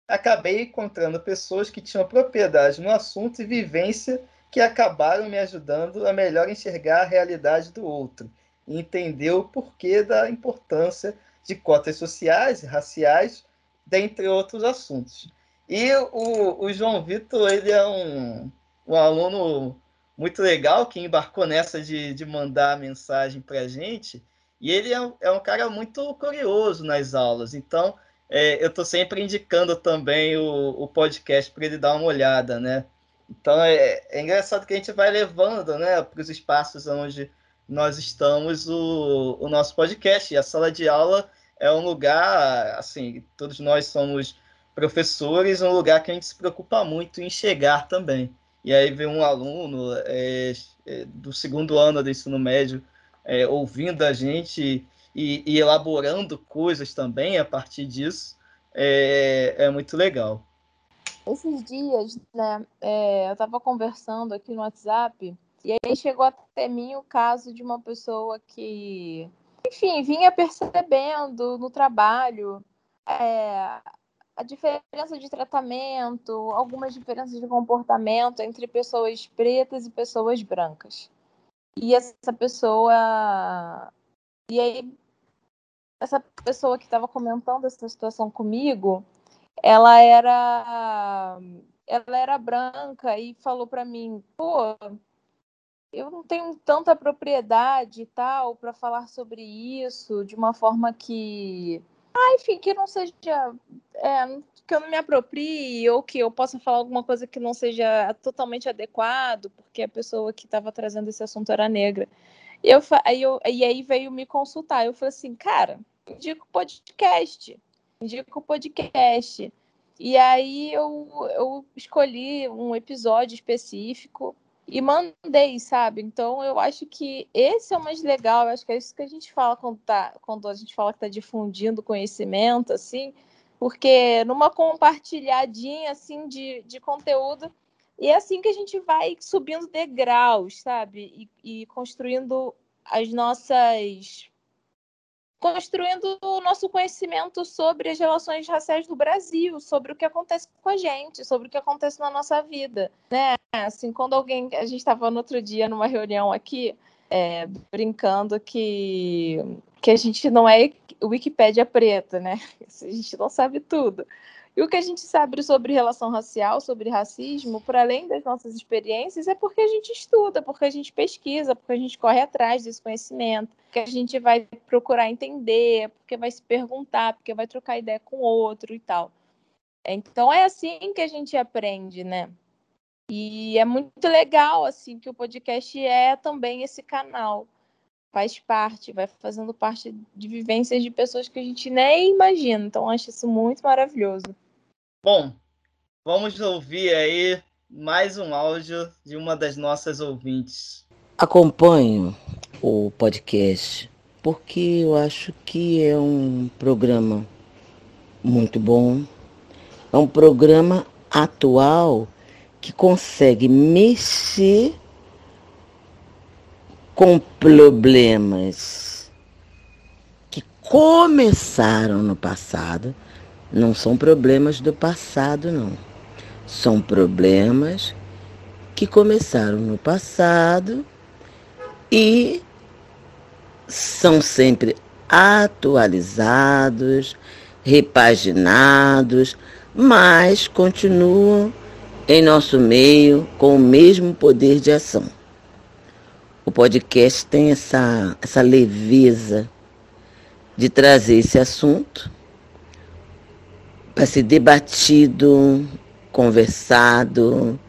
acabei encontrando pessoas que tinham propriedade no assunto e vivência que acabaram me ajudando a melhor enxergar a realidade do outro e entender o porquê da importância de cotas sociais e raciais, dentre outros assuntos. E o, o João Vitor, ele é um, um aluno muito legal que embarcou nessa de, de mandar mensagem para a gente, e ele é é um cara muito curioso nas aulas, então é, eu estou sempre indicando também o, o podcast para ele dar uma olhada, né? Então é, é, engraçado que a gente vai levando né, para os espaços onde nós estamos o, o nosso podcast. E a sala de aula é um lugar, assim, todos nós somos professores, um lugar que a gente se preocupa muito em chegar também. E aí vem um aluno é, é do segundo ano do ensino médio é, ouvindo a gente e, e elaborando coisas também a partir disso, é, é muito legal. Esses dias, né, é, eu estava conversando aqui no WhatsApp e aí chegou até mim o caso de uma pessoa que, enfim, vinha percebendo no trabalho é, a diferença de tratamento, algumas diferenças de comportamento entre pessoas pretas e pessoas brancas. E essa pessoa. E aí essa pessoa que estava comentando essa situação comigo, ela era ela era branca e falou para mim, pô, eu não tenho tanta propriedade e tal para falar sobre isso de uma forma que, ah, enfim, que não seja, é, que eu não me aproprie ou que eu possa falar alguma coisa que não seja totalmente adequado, porque a pessoa que estava trazendo esse assunto era negra. E, eu, aí eu, e aí veio me consultar. Eu falei assim, cara, indica o podcast. Indica o podcast. E aí eu, eu escolhi um episódio específico e mandei, sabe? Então eu acho que esse é o mais legal, eu acho que é isso que a gente fala quando, tá, quando a gente fala que está difundindo conhecimento, assim, porque numa compartilhadinha assim de, de conteúdo e é assim que a gente vai subindo degraus, sabe? E, e construindo as nossas. Construindo o nosso conhecimento sobre as relações raciais do Brasil, sobre o que acontece com a gente, sobre o que acontece na nossa vida, né? Assim, quando alguém. A gente estava no outro dia numa reunião aqui, é, brincando que, que a gente não é Wikipédia preta, né? A gente não sabe tudo. E o que a gente sabe sobre relação racial, sobre racismo, por além das nossas experiências, é porque a gente estuda, porque a gente pesquisa, porque a gente corre atrás desse conhecimento, porque a gente vai procurar entender, porque vai se perguntar, porque vai trocar ideia com outro e tal. Então é assim que a gente aprende, né? E é muito legal assim que o podcast é também esse canal. Faz parte, vai fazendo parte de vivências de pessoas que a gente nem imagina. Então acho isso muito maravilhoso. Bom, vamos ouvir aí mais um áudio de uma das nossas ouvintes. Acompanho o podcast porque eu acho que é um programa muito bom. É um programa atual que consegue mexer com problemas começaram no passado. Não são problemas do passado, não. São problemas que começaram no passado e são sempre atualizados, repaginados, mas continuam em nosso meio com o mesmo poder de ação. O podcast tem essa, essa leveza de trazer esse assunto para ser debatido, conversado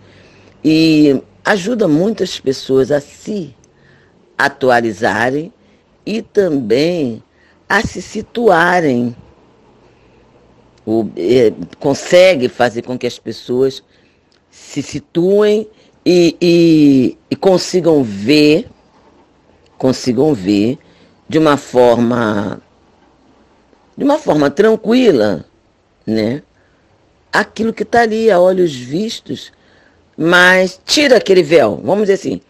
e ajuda muitas pessoas a se atualizarem e também a se situarem. O, é, consegue fazer com que as pessoas se situem e, e, e consigam ver, consigam ver de uma forma de uma forma tranquila, né? Aquilo que está ali a olhos vistos, mas tira aquele véu, vamos dizer assim,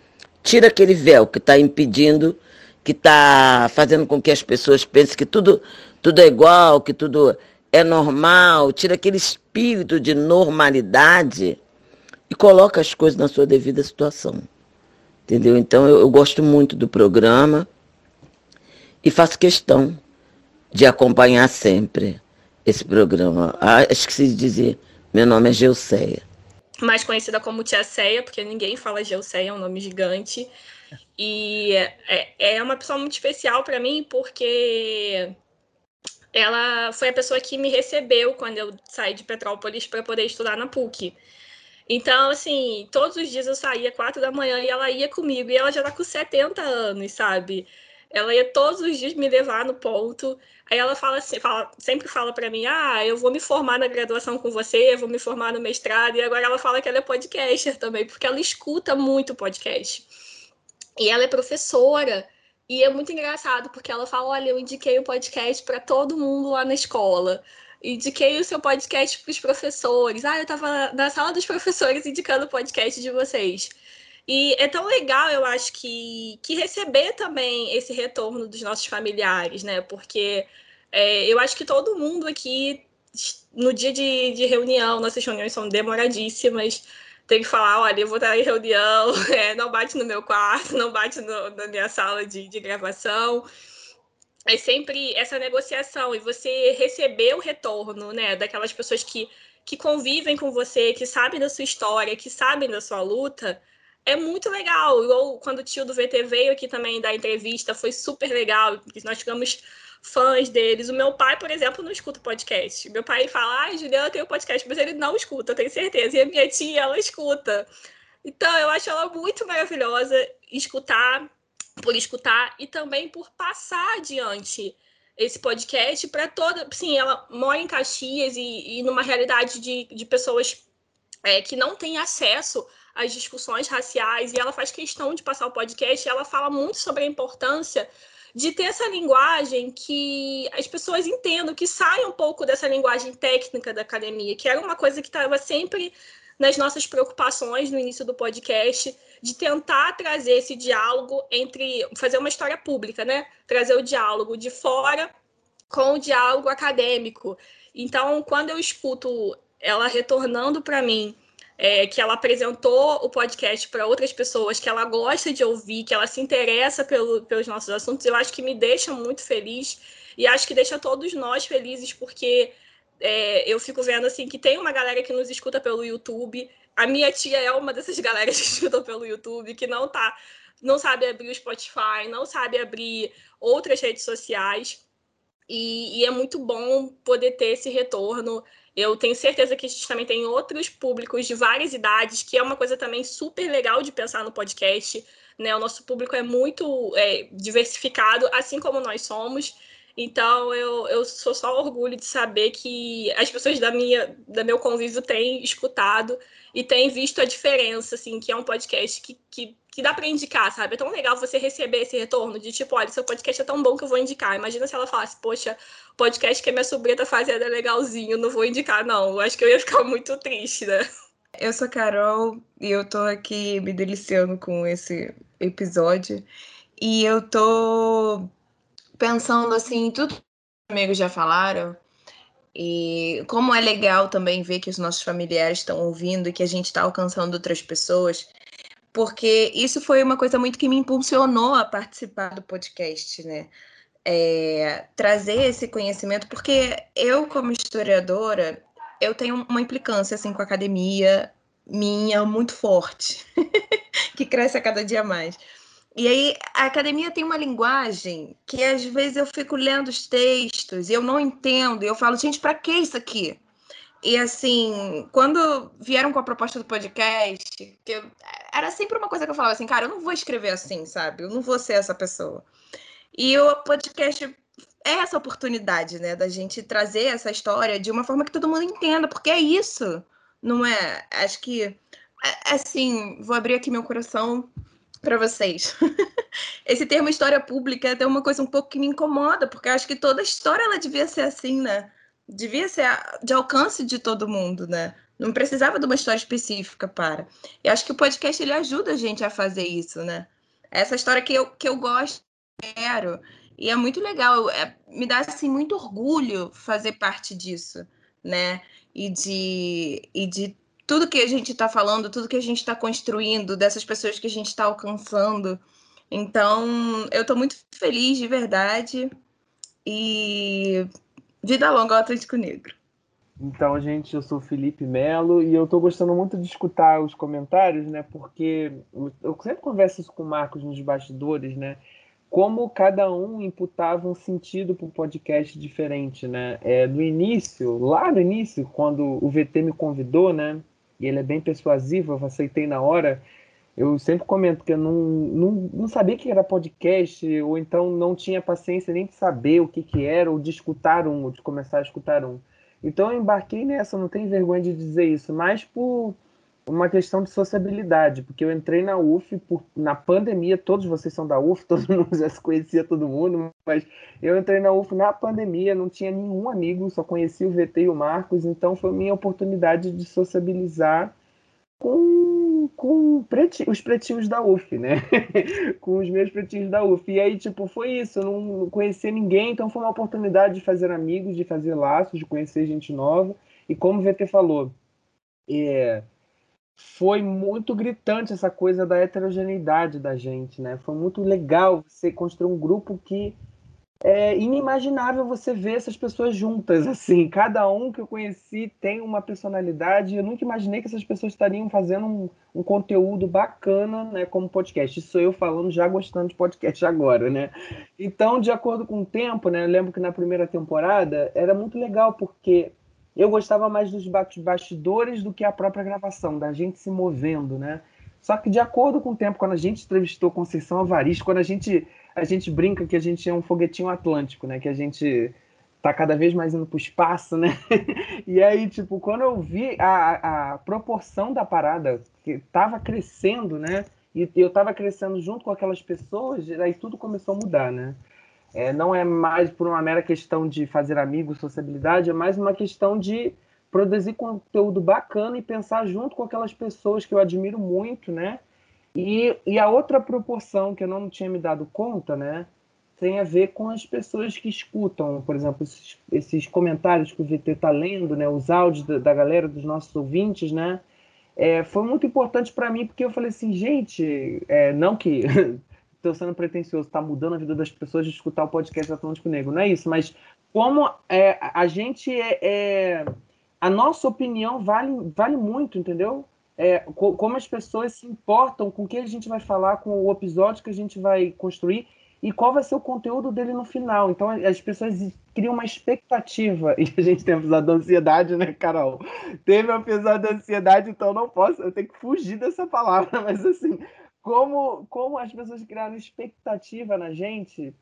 tira aquele véu que está impedindo, que está fazendo com que as pessoas pensem que tudo, tudo é igual, que tudo é normal, tira aquele espírito de normalidade e coloca as coisas na sua devida situação. Entendeu? Então eu, eu gosto muito do programa e faço questão de acompanhar sempre esse programa. Ah, esqueci de dizer, meu nome é Geuceia. Mais conhecida como Tia Ceia, porque ninguém fala Geuceia, é um nome gigante. E é, é uma pessoa muito especial para mim, porque ela foi a pessoa que me recebeu quando eu saí de Petrópolis para poder estudar na PUC. Então, assim, todos os dias eu saía quatro da manhã e ela ia comigo. E ela já tá com 70 anos, sabe? Ela ia todos os dias me levar no ponto. Aí ela fala assim, fala, sempre fala para mim: "Ah, eu vou me formar na graduação com você, vou me formar no mestrado". E agora ela fala que ela é podcaster também, porque ela escuta muito podcast. E ela é professora. E é muito engraçado, porque ela fala: "Olha, eu indiquei o podcast para todo mundo lá na escola" indiquei o seu podcast para os professores. Ah, eu estava na sala dos professores indicando o podcast de vocês. E é tão legal, eu acho, que, que receber também esse retorno dos nossos familiares, né? Porque é, eu acho que todo mundo aqui, no dia de, de reunião, nossas reuniões são demoradíssimas, tem que falar, olha, eu vou estar em reunião, é, não bate no meu quarto, não bate no, na minha sala de, de gravação é sempre essa negociação e você receber o retorno, né, daquelas pessoas que, que convivem com você, que sabem da sua história, que sabem da sua luta, é muito legal. Quando o tio do VT veio aqui também dar entrevista, foi super legal, porque nós ficamos fãs deles. O meu pai, por exemplo, não escuta podcast. Meu pai fala, ai, Juliana tem um podcast, mas ele não escuta, eu tenho certeza. E a minha tia, ela escuta. Então, eu acho ela muito maravilhosa escutar por escutar e também por passar adiante esse podcast para toda. Sim, ela mora em Caxias e, e numa realidade de, de pessoas é, que não têm acesso às discussões raciais, e ela faz questão de passar o podcast. Ela fala muito sobre a importância de ter essa linguagem que as pessoas entendam, que saia um pouco dessa linguagem técnica da academia, que era uma coisa que estava sempre nas nossas preocupações no início do podcast, de tentar trazer esse diálogo entre fazer uma história pública, né? Trazer o diálogo de fora com o diálogo acadêmico. Então, quando eu escuto ela retornando para mim é, que ela apresentou o podcast para outras pessoas, que ela gosta de ouvir, que ela se interessa pelo, pelos nossos assuntos, eu acho que me deixa muito feliz e acho que deixa todos nós felizes, porque é, eu fico vendo assim que tem uma galera que nos escuta pelo YouTube. A minha tia é uma dessas galeras que escutam pelo YouTube, que não tá, não sabe abrir o Spotify, não sabe abrir outras redes sociais. E, e é muito bom poder ter esse retorno. Eu tenho certeza que a gente também tem outros públicos de várias idades, que é uma coisa também super legal de pensar no podcast. Né? O nosso público é muito é, diversificado, assim como nós somos. Então eu, eu sou só orgulho de saber que as pessoas da minha da meu convívio têm escutado e têm visto a diferença, assim, que é um podcast que, que, que dá para indicar, sabe? É tão legal você receber esse retorno de tipo, olha, seu podcast é tão bom que eu vou indicar. Imagina se ela falasse, poxa, o podcast que a minha sobrinha tá fazendo é legalzinho, não vou indicar, não. Eu acho que eu ia ficar muito triste, né? Eu sou Carol e eu tô aqui me deliciando com esse episódio. E eu tô pensando assim, tudo amigos já falaram, e como é legal também ver que os nossos familiares estão ouvindo e que a gente está alcançando outras pessoas, porque isso foi uma coisa muito que me impulsionou a participar do podcast, né? É, trazer esse conhecimento, porque eu, como historiadora, eu tenho uma implicância assim com a academia minha muito forte, que cresce a cada dia mais. E aí a academia tem uma linguagem que às vezes eu fico lendo os textos e eu não entendo, e eu falo, gente, para que isso aqui? E assim, quando vieram com a proposta do podcast, que eu, era sempre uma coisa que eu falava assim, cara, eu não vou escrever assim, sabe? Eu não vou ser essa pessoa. E o podcast é essa oportunidade, né, da gente trazer essa história de uma forma que todo mundo entenda, porque é isso, não é? Acho que, assim, vou abrir aqui meu coração para vocês. Esse termo história pública é até uma coisa um pouco que me incomoda, porque acho que toda história ela devia ser assim, né? Devia ser de alcance de todo mundo, né? Não precisava de uma história específica para. E acho que o podcast ele ajuda a gente a fazer isso, né? Essa história que eu, que eu gosto, quero. E é muito legal, é, me dá assim muito orgulho fazer parte disso, né? E de, e de tudo que a gente está falando, tudo que a gente está construindo, dessas pessoas que a gente está alcançando. Então, eu estou muito feliz de verdade e vida longa ao Atlântico Negro. Então, gente, eu sou Felipe Melo e eu estou gostando muito de escutar os comentários, né? Porque eu sempre converso isso com o Marcos nos bastidores, né? Como cada um imputava um sentido para o podcast diferente, né? É, no início, lá no início, quando o VT me convidou, né? E ele é bem persuasivo, eu aceitei na hora. Eu sempre comento que eu não, não, não sabia que era podcast, ou então não tinha paciência nem de saber o que, que era, ou de escutar um, ou de começar a escutar um. Então eu embarquei nessa, não tenho vergonha de dizer isso, mas por uma questão de sociabilidade, porque eu entrei na UF por, na pandemia, todos vocês são da UF, todo mundo já se conhecia todo mundo, mas eu entrei na UF na pandemia, não tinha nenhum amigo, só conhecia o VT e o Marcos, então foi minha oportunidade de sociabilizar com, com preti, os pretinhos da UF, né? com os meus pretinhos da UF. E aí, tipo, foi isso, eu não conhecia ninguém, então foi uma oportunidade de fazer amigos, de fazer laços, de conhecer gente nova. E como o VT falou, é, foi muito gritante essa coisa da heterogeneidade da gente, né? Foi muito legal você construir um grupo que é inimaginável você ver essas pessoas juntas, assim. Cada um que eu conheci tem uma personalidade. Eu nunca imaginei que essas pessoas estariam fazendo um, um conteúdo bacana, né, como podcast. Isso eu falando já gostando de podcast agora, né? Então, de acordo com o tempo, né, eu lembro que na primeira temporada era muito legal porque eu gostava mais dos bastidores do que a própria gravação, da gente se movendo, né? Só que de acordo com o tempo, quando a gente entrevistou Conceição Avaristo, quando a gente a gente brinca que a gente é um foguetinho atlântico, né? Que a gente tá cada vez mais indo para o espaço, né? e aí, tipo, quando eu vi a, a proporção da parada que tava crescendo, né? E eu tava crescendo junto com aquelas pessoas, aí tudo começou a mudar, né? É, não é mais por uma mera questão de fazer amigos, sociabilidade, é mais uma questão de produzir conteúdo bacana e pensar junto com aquelas pessoas que eu admiro muito, né? E, e a outra proporção que eu não tinha me dado conta, né? Tem a ver com as pessoas que escutam, por exemplo, esses, esses comentários que o VT está lendo, né? Os áudios da, da galera, dos nossos ouvintes, né? É, foi muito importante para mim porque eu falei assim, gente, é, não que estou sendo pretencioso, está mudando a vida das pessoas de escutar o podcast Atlântico Negro. Não é isso, mas como é, a gente é, é, A nossa opinião vale, vale muito, entendeu? É, como as pessoas se importam com o que a gente vai falar, com o episódio que a gente vai construir e qual vai ser o conteúdo dele no final. Então as pessoas criam uma expectativa. E a gente tem um episódio da ansiedade, né, Carol? Teve um episódio da ansiedade, então não posso, eu tenho que fugir dessa palavra, mas assim, como, como as pessoas criaram expectativa na gente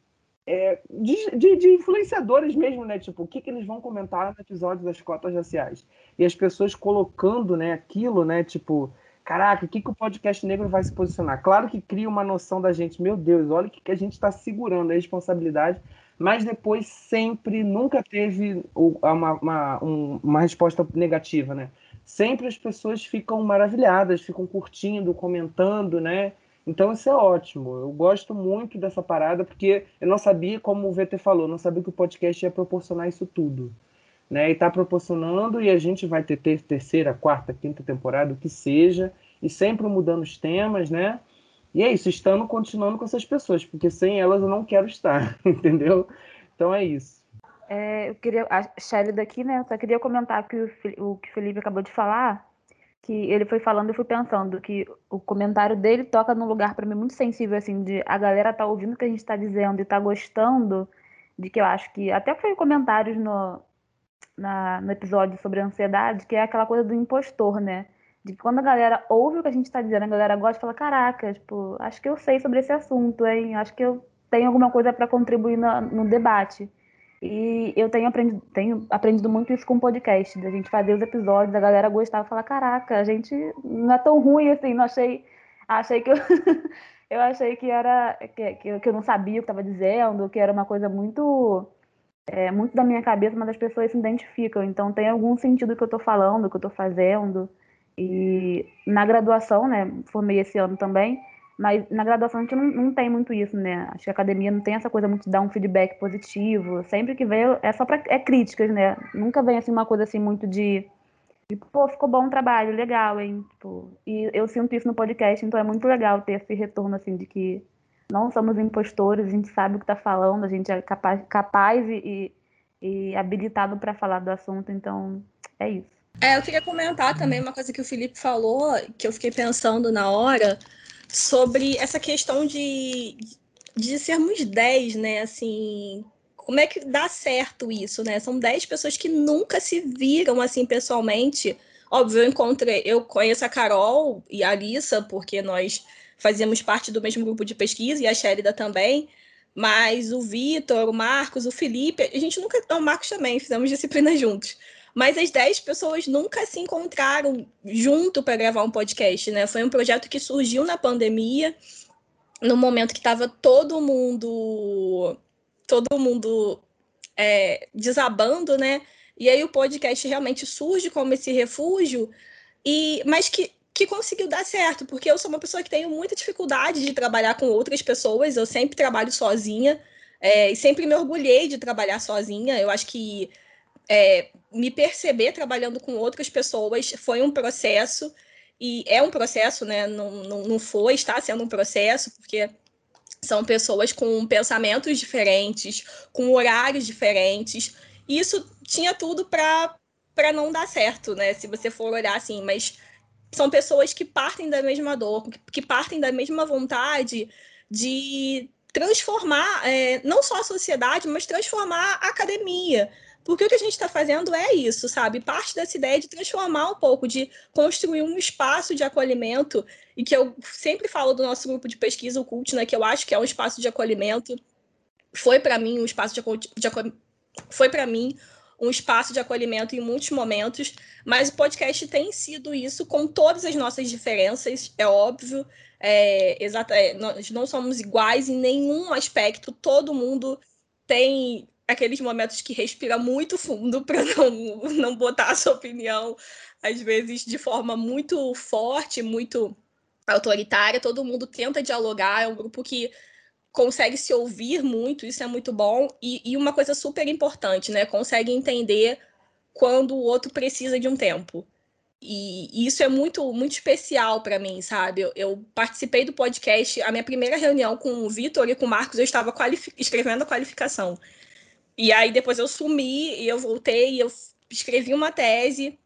é, de, de, de, influenciadores mesmo, né? Tipo, o que, que eles vão comentar no episódio das cotas raciais. E as pessoas colocando né, aquilo, né? Tipo, caraca, o que, que o podcast negro vai se posicionar? Claro que cria uma noção da gente, meu Deus, olha o que, que a gente está segurando, a responsabilidade, mas depois sempre, nunca teve uma, uma, uma resposta negativa, né? Sempre as pessoas ficam maravilhadas, ficam curtindo, comentando, né? Então isso é ótimo. Eu gosto muito dessa parada porque eu não sabia, como o VT falou, não sabia que o podcast ia proporcionar isso tudo. Né? E está proporcionando e a gente vai ter terceira, quarta, quinta temporada, o que seja, e sempre mudando os temas, né? E é isso, estando continuando com essas pessoas, porque sem elas eu não quero estar, entendeu? Então é isso. É, eu queria, a Shelly daqui, né? Só queria comentar que o, o que o Felipe acabou de falar, que ele foi falando, eu fui pensando que o comentário dele toca num lugar para mim muito sensível, assim, de a galera tá ouvindo o que a gente tá dizendo e tá gostando, de que eu acho que até foi comentários no, na, no episódio sobre ansiedade, que é aquela coisa do impostor, né? De que quando a galera ouve o que a gente tá dizendo, a galera gosta e fala, caraca, tipo, acho que eu sei sobre esse assunto, hein? Acho que eu tenho alguma coisa para contribuir no, no debate. E eu tenho aprendido, tenho aprendido muito isso com o podcast, da gente fazer os episódios, a galera gostava e falar, caraca, a gente não é tão ruim assim, não achei. Achei que eu, eu achei que era que, que, eu não sabia o que estava dizendo, que era uma coisa muito é, muito da minha cabeça, mas as pessoas se identificam. Então tem algum sentido que eu estou falando, que eu estou fazendo. E na graduação, né, formei esse ano também, mas na graduação a gente não, não tem muito isso, né? Acho que a academia não tem essa coisa muito de dar um feedback positivo. Sempre que vem é só para é críticas, né? Nunca vem assim uma coisa assim muito de, de pô, ficou bom o trabalho, legal, hein? Tipo, e eu sinto isso no podcast, então é muito legal ter esse retorno assim de que não somos impostores, a gente sabe o que está falando, a gente é capaz, capaz e, e habilitado para falar do assunto, então é isso. É, eu queria comentar também uma coisa que o Felipe falou, que eu fiquei pensando na hora, sobre essa questão de, de sermos 10, né? Assim, como é que dá certo isso, né? São 10 pessoas que nunca se viram assim pessoalmente. Óbvio, eu encontrei, eu conheço a Carol e a Alissa, porque nós fazíamos parte do mesmo grupo de pesquisa, e a Sherida também, mas o Vitor, o Marcos, o Felipe, a gente nunca. O Marcos também, fizemos disciplina juntos. Mas as 10 pessoas nunca se encontraram junto para gravar um podcast, né? Foi um projeto que surgiu na pandemia, no momento que estava todo mundo. Todo mundo é, desabando, né? E aí o podcast realmente surge como esse refúgio, e mas que que conseguiu dar certo, porque eu sou uma pessoa que tenho muita dificuldade de trabalhar com outras pessoas, eu sempre trabalho sozinha, é, e sempre me orgulhei de trabalhar sozinha. Eu acho que é, me perceber trabalhando com outras pessoas foi um processo, e é um processo, né? Não, não, não foi, está sendo um processo, porque são pessoas com pensamentos diferentes, com horários diferentes. E isso tinha tudo para não dar certo, né? Se você for olhar assim, mas são pessoas que partem da mesma dor, que partem da mesma vontade de transformar é, não só a sociedade, mas transformar a academia. Porque o que a gente está fazendo é isso, sabe? Parte dessa ideia de transformar um pouco, de construir um espaço de acolhimento, e que eu sempre falo do nosso grupo de pesquisa, o CULT, né, que eu acho que é um espaço de acolhimento. Foi para mim um espaço de, de foi para mim um espaço de acolhimento em muitos momentos, mas o podcast tem sido isso com todas as nossas diferenças, é óbvio. É, exata, é, nós não somos iguais em nenhum aspecto, todo mundo tem aqueles momentos que respira muito fundo para não, não botar a sua opinião, às vezes de forma muito forte, muito autoritária. Todo mundo tenta dialogar, é um grupo que consegue se ouvir muito, isso é muito bom. E, e, uma coisa super importante, né? Consegue entender quando o outro precisa de um tempo. E, isso é muito, muito especial para mim, sabe? Eu, eu, participei do podcast, a minha primeira reunião com o Vitor e com o Marcos, eu estava escrevendo a qualificação. E aí depois eu sumi e eu voltei e eu escrevi uma tese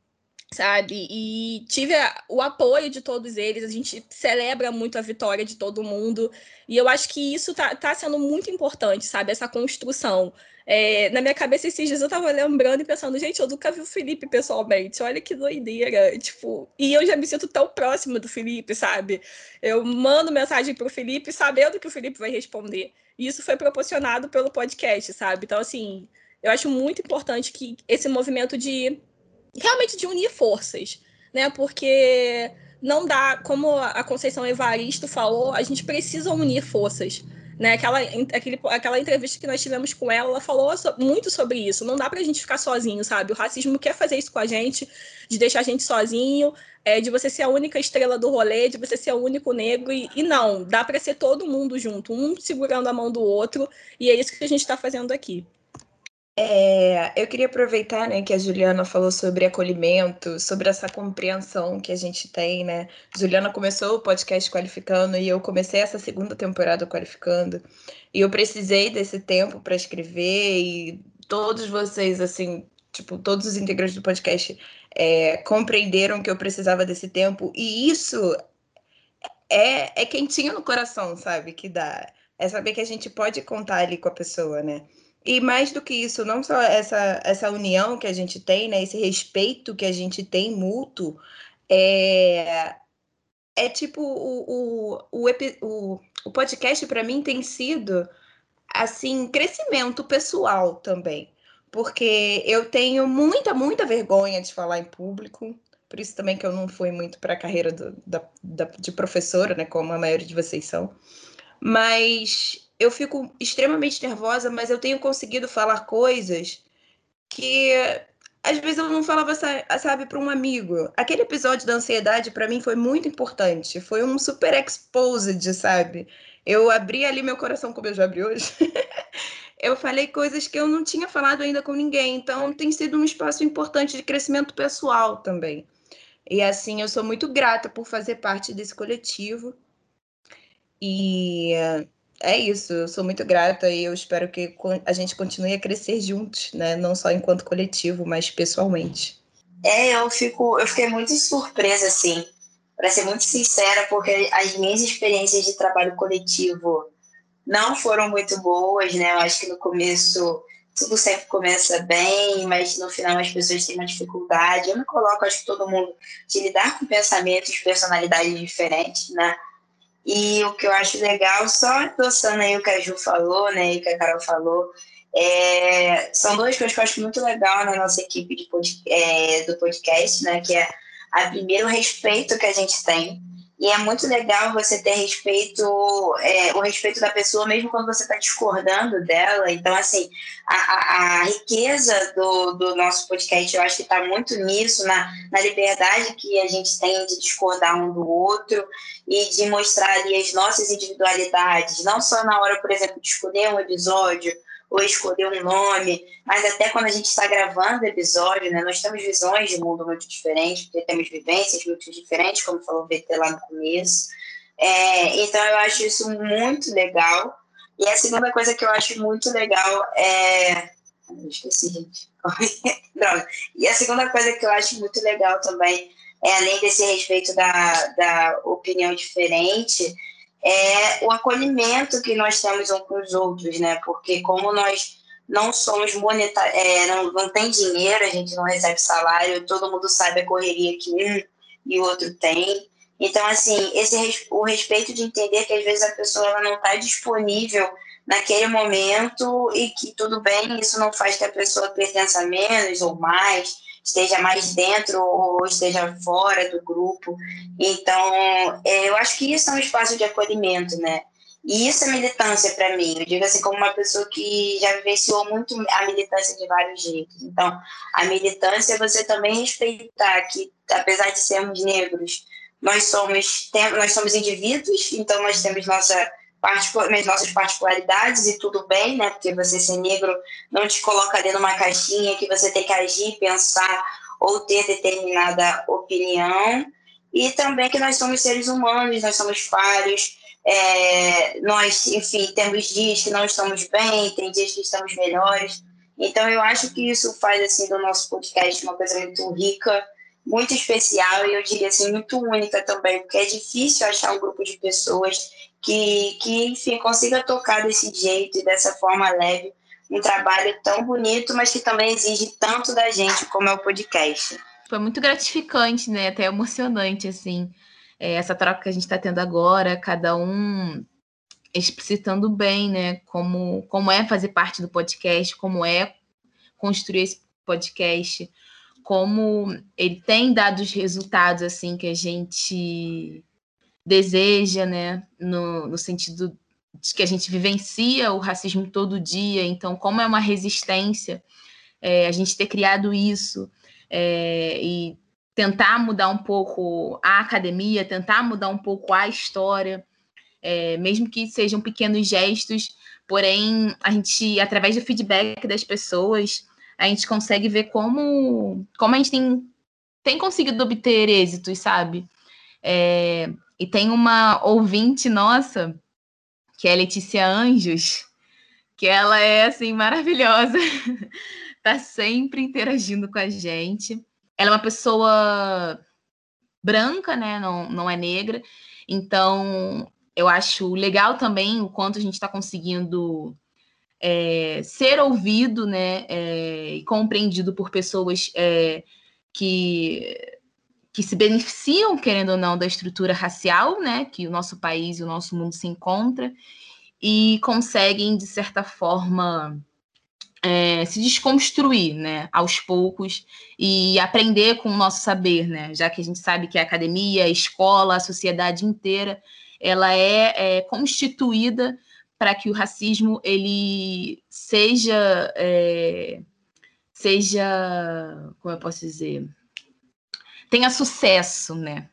sabe? E tive o apoio de todos eles, a gente celebra muito a vitória de todo mundo, e eu acho que isso tá, tá sendo muito importante, sabe? Essa construção. É, na minha cabeça, esses dias eu tava lembrando e pensando, gente, eu nunca vi o Felipe pessoalmente, olha que doideira, tipo, e eu já me sinto tão próxima do Felipe, sabe? Eu mando mensagem pro Felipe sabendo que o Felipe vai responder. E isso foi proporcionado pelo podcast, sabe? Então, assim, eu acho muito importante que esse movimento de realmente de unir forças, né? Porque não dá, como a Conceição Evaristo falou, a gente precisa unir forças. Né? Aquela, aquele, aquela entrevista que nós tivemos com ela, ela falou muito sobre isso. Não dá pra gente ficar sozinho, sabe? O racismo quer fazer isso com a gente, de deixar a gente sozinho, é, de você ser a única estrela do rolê, de você ser o único negro. E, e não, dá para ser todo mundo junto, um segurando a mão do outro. E é isso que a gente está fazendo aqui. É, eu queria aproveitar né, que a Juliana falou sobre acolhimento, sobre essa compreensão que a gente tem, né? Juliana começou o podcast qualificando e eu comecei essa segunda temporada qualificando. E eu precisei desse tempo para escrever e todos vocês, assim, tipo, todos os integrantes do podcast é, compreenderam que eu precisava desse tempo. E isso é, é quentinho no coração, sabe? Que dá. É saber que a gente pode contar ali com a pessoa, né? E mais do que isso, não só essa, essa união que a gente tem, né, esse respeito que a gente tem mútuo, é, é tipo o, o, o, o, podcast para mim tem sido assim crescimento pessoal também, porque eu tenho muita, muita vergonha de falar em público, por isso também que eu não fui muito para a carreira do, da, da, de professora, né, como a maioria de vocês são, mas eu fico extremamente nervosa, mas eu tenho conseguido falar coisas que às vezes eu não falava, sabe, para um amigo. Aquele episódio da ansiedade para mim foi muito importante, foi um super exposed, sabe? Eu abri ali meu coração como eu já abri hoje. eu falei coisas que eu não tinha falado ainda com ninguém, então tem sido um espaço importante de crescimento pessoal também. E assim, eu sou muito grata por fazer parte desse coletivo. E é isso, eu sou muito grata e eu espero que a gente continue a crescer juntos, né? Não só enquanto coletivo, mas pessoalmente. É, eu fico, eu fiquei muito surpresa, assim, para ser muito sincera, porque as minhas experiências de trabalho coletivo não foram muito boas, né? Eu acho que no começo tudo sempre começa bem, mas no final as pessoas têm uma dificuldade. Eu me coloco, acho que todo mundo, de lidar com pensamentos, personalidades diferentes, né? E o que eu acho legal, só adoçando aí o que a Ju falou, né, e o que a Carol falou, é, são duas coisas que eu acho muito legal na nossa equipe de pod, é, do podcast, né, que é a primeiro o respeito que a gente tem e é muito legal você ter respeito, é, o respeito da pessoa, mesmo quando você está discordando dela. Então, assim, a, a, a, riqueza do, do nosso podcast, eu acho que está muito nisso, na, na liberdade que a gente tem de discordar um do outro e de mostrar ali as nossas individualidades, não só na hora, por exemplo, de escolher um episódio ou escolher um nome, mas até quando a gente está gravando o episódio, né, nós temos visões de mundo muito diferentes, porque temos vivências muito diferentes, como falou o VT lá no começo. É, então, eu acho isso muito legal. E a segunda coisa que eu acho muito legal é. Esqueci, gente. Droga. E a segunda coisa que eu acho muito legal também, é além desse respeito da, da opinião diferente, é o acolhimento que nós temos uns com os outros, né? Porque como nós não somos monetar, é, não, não tem dinheiro, a gente não recebe salário, todo mundo sabe a correria que um e o outro tem. Então, assim, esse o respeito de entender que às vezes a pessoa ela não está disponível naquele momento e que tudo bem, isso não faz que a pessoa pertença menos ou mais esteja mais dentro ou esteja fora do grupo. Então, é, eu acho que isso é um espaço de acolhimento, né? E isso é militância para mim. Eu digo assim, como uma pessoa que já vivenciou muito a militância de vários jeitos. Então, a militância é você também respeitar que, apesar de sermos negros, nós somos, nós somos indivíduos, então nós temos nossa as nossas particularidades e tudo bem, né? Porque você ser negro não te coloca ali numa caixinha que você tem que agir, pensar ou ter determinada opinião. E também que nós somos seres humanos, nós somos falhos, é, nós, enfim, temos dias que não estamos bem, tem dias que estamos melhores. Então, eu acho que isso faz, assim, do nosso podcast uma coisa muito rica, muito especial e eu diria assim, muito única também, porque é difícil achar um grupo de pessoas que, que enfim, consiga tocar desse jeito e dessa forma leve um trabalho tão bonito, mas que também exige tanto da gente como é o podcast. Foi muito gratificante, né? Até emocionante, assim, é, essa troca que a gente está tendo agora, cada um explicitando bem, né? Como, como é fazer parte do podcast, como é construir esse podcast, como ele tem dado os resultados, assim, que a gente deseja, né? No, no sentido de que a gente vivencia o racismo todo dia, então como é uma resistência é, a gente ter criado isso é, e tentar mudar um pouco a academia, tentar mudar um pouco a história, é, mesmo que sejam pequenos gestos, porém a gente, através do feedback das pessoas, a gente consegue ver como, como a gente tem, tem conseguido obter êxitos, sabe? É, e tem uma ouvinte nossa, que é Letícia Anjos, que ela é assim maravilhosa, tá sempre interagindo com a gente. Ela é uma pessoa branca, né? Não, não é negra. Então, eu acho legal também o quanto a gente está conseguindo é, ser ouvido, né? É, e compreendido por pessoas é, que que se beneficiam, querendo ou não, da estrutura racial, né, que o nosso país e o nosso mundo se encontra, e conseguem, de certa forma, é, se desconstruir, né, aos poucos e aprender com o nosso saber, né, já que a gente sabe que a academia, a escola, a sociedade inteira, ela é, é constituída para que o racismo ele seja é, seja como eu posso dizer tenha sucesso, né?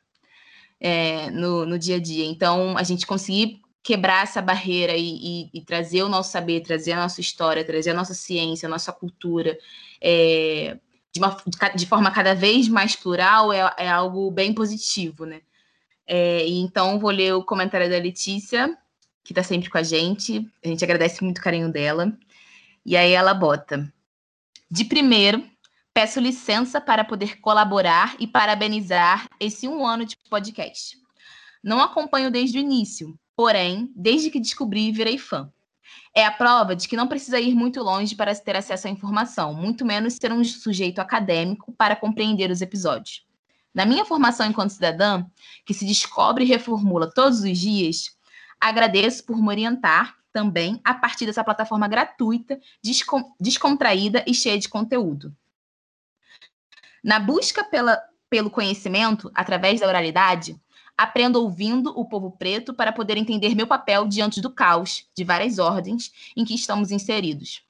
É, no, no dia a dia. Então, a gente conseguir quebrar essa barreira e, e, e, trazer o nosso saber, trazer a nossa história, trazer a nossa ciência, a nossa cultura é, de, uma, de, forma cada vez mais plural é, é algo bem positivo, né? É, e então, vou ler o comentário da Letícia, que está sempre com a gente. A gente agradece muito o carinho dela. E aí ela bota. De primeiro, Peço licença para poder colaborar e parabenizar esse um ano de podcast. Não acompanho desde o início, porém, desde que descobri, virei fã. É a prova de que não precisa ir muito longe para ter acesso à informação, muito menos ser um sujeito acadêmico para compreender os episódios. Na minha formação enquanto cidadã, que se descobre e reformula todos os dias, agradeço por me orientar também a partir dessa plataforma gratuita, descontraída e cheia de conteúdo. Na busca pela, pelo conhecimento, através da oralidade, aprendo ouvindo o povo preto para poder entender meu papel diante do caos de várias ordens em que estamos inseridos.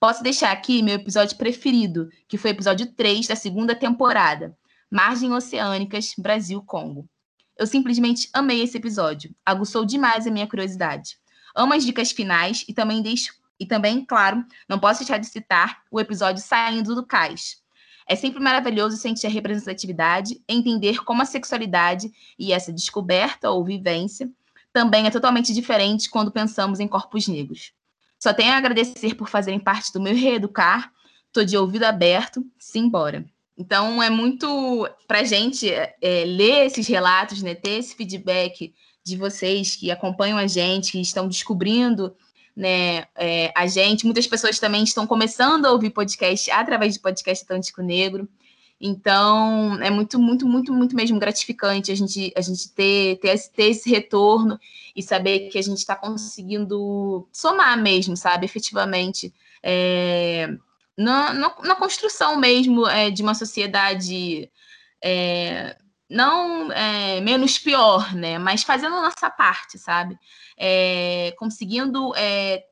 Posso deixar aqui meu episódio preferido, que foi o episódio 3 da segunda temporada, Margem Oceânicas, Brasil-Congo. Eu simplesmente amei esse episódio, aguçou demais a minha curiosidade. Amo as dicas finais e também deixo e também, claro, não posso deixar de citar o episódio Saindo do Cais, é sempre maravilhoso sentir a representatividade, entender como a sexualidade e essa descoberta ou vivência também é totalmente diferente quando pensamos em corpos negros. Só tenho a agradecer por fazerem parte do meu reeducar. Tô de ouvido aberto, simbora. Então é muito para gente é, ler esses relatos, né, ter esse feedback de vocês que acompanham a gente, que estão descobrindo né, é, a gente. Muitas pessoas também estão começando a ouvir podcast através de podcast Atlântico Negro. Então, é muito, muito, muito, muito mesmo gratificante a gente, a gente ter, ter, esse, ter esse retorno e saber que a gente está conseguindo somar mesmo, sabe, efetivamente, é, na, na, na, construção mesmo é, de uma sociedade é, não é, menos pior, né? Mas fazendo a nossa parte, sabe? É, conseguindo é,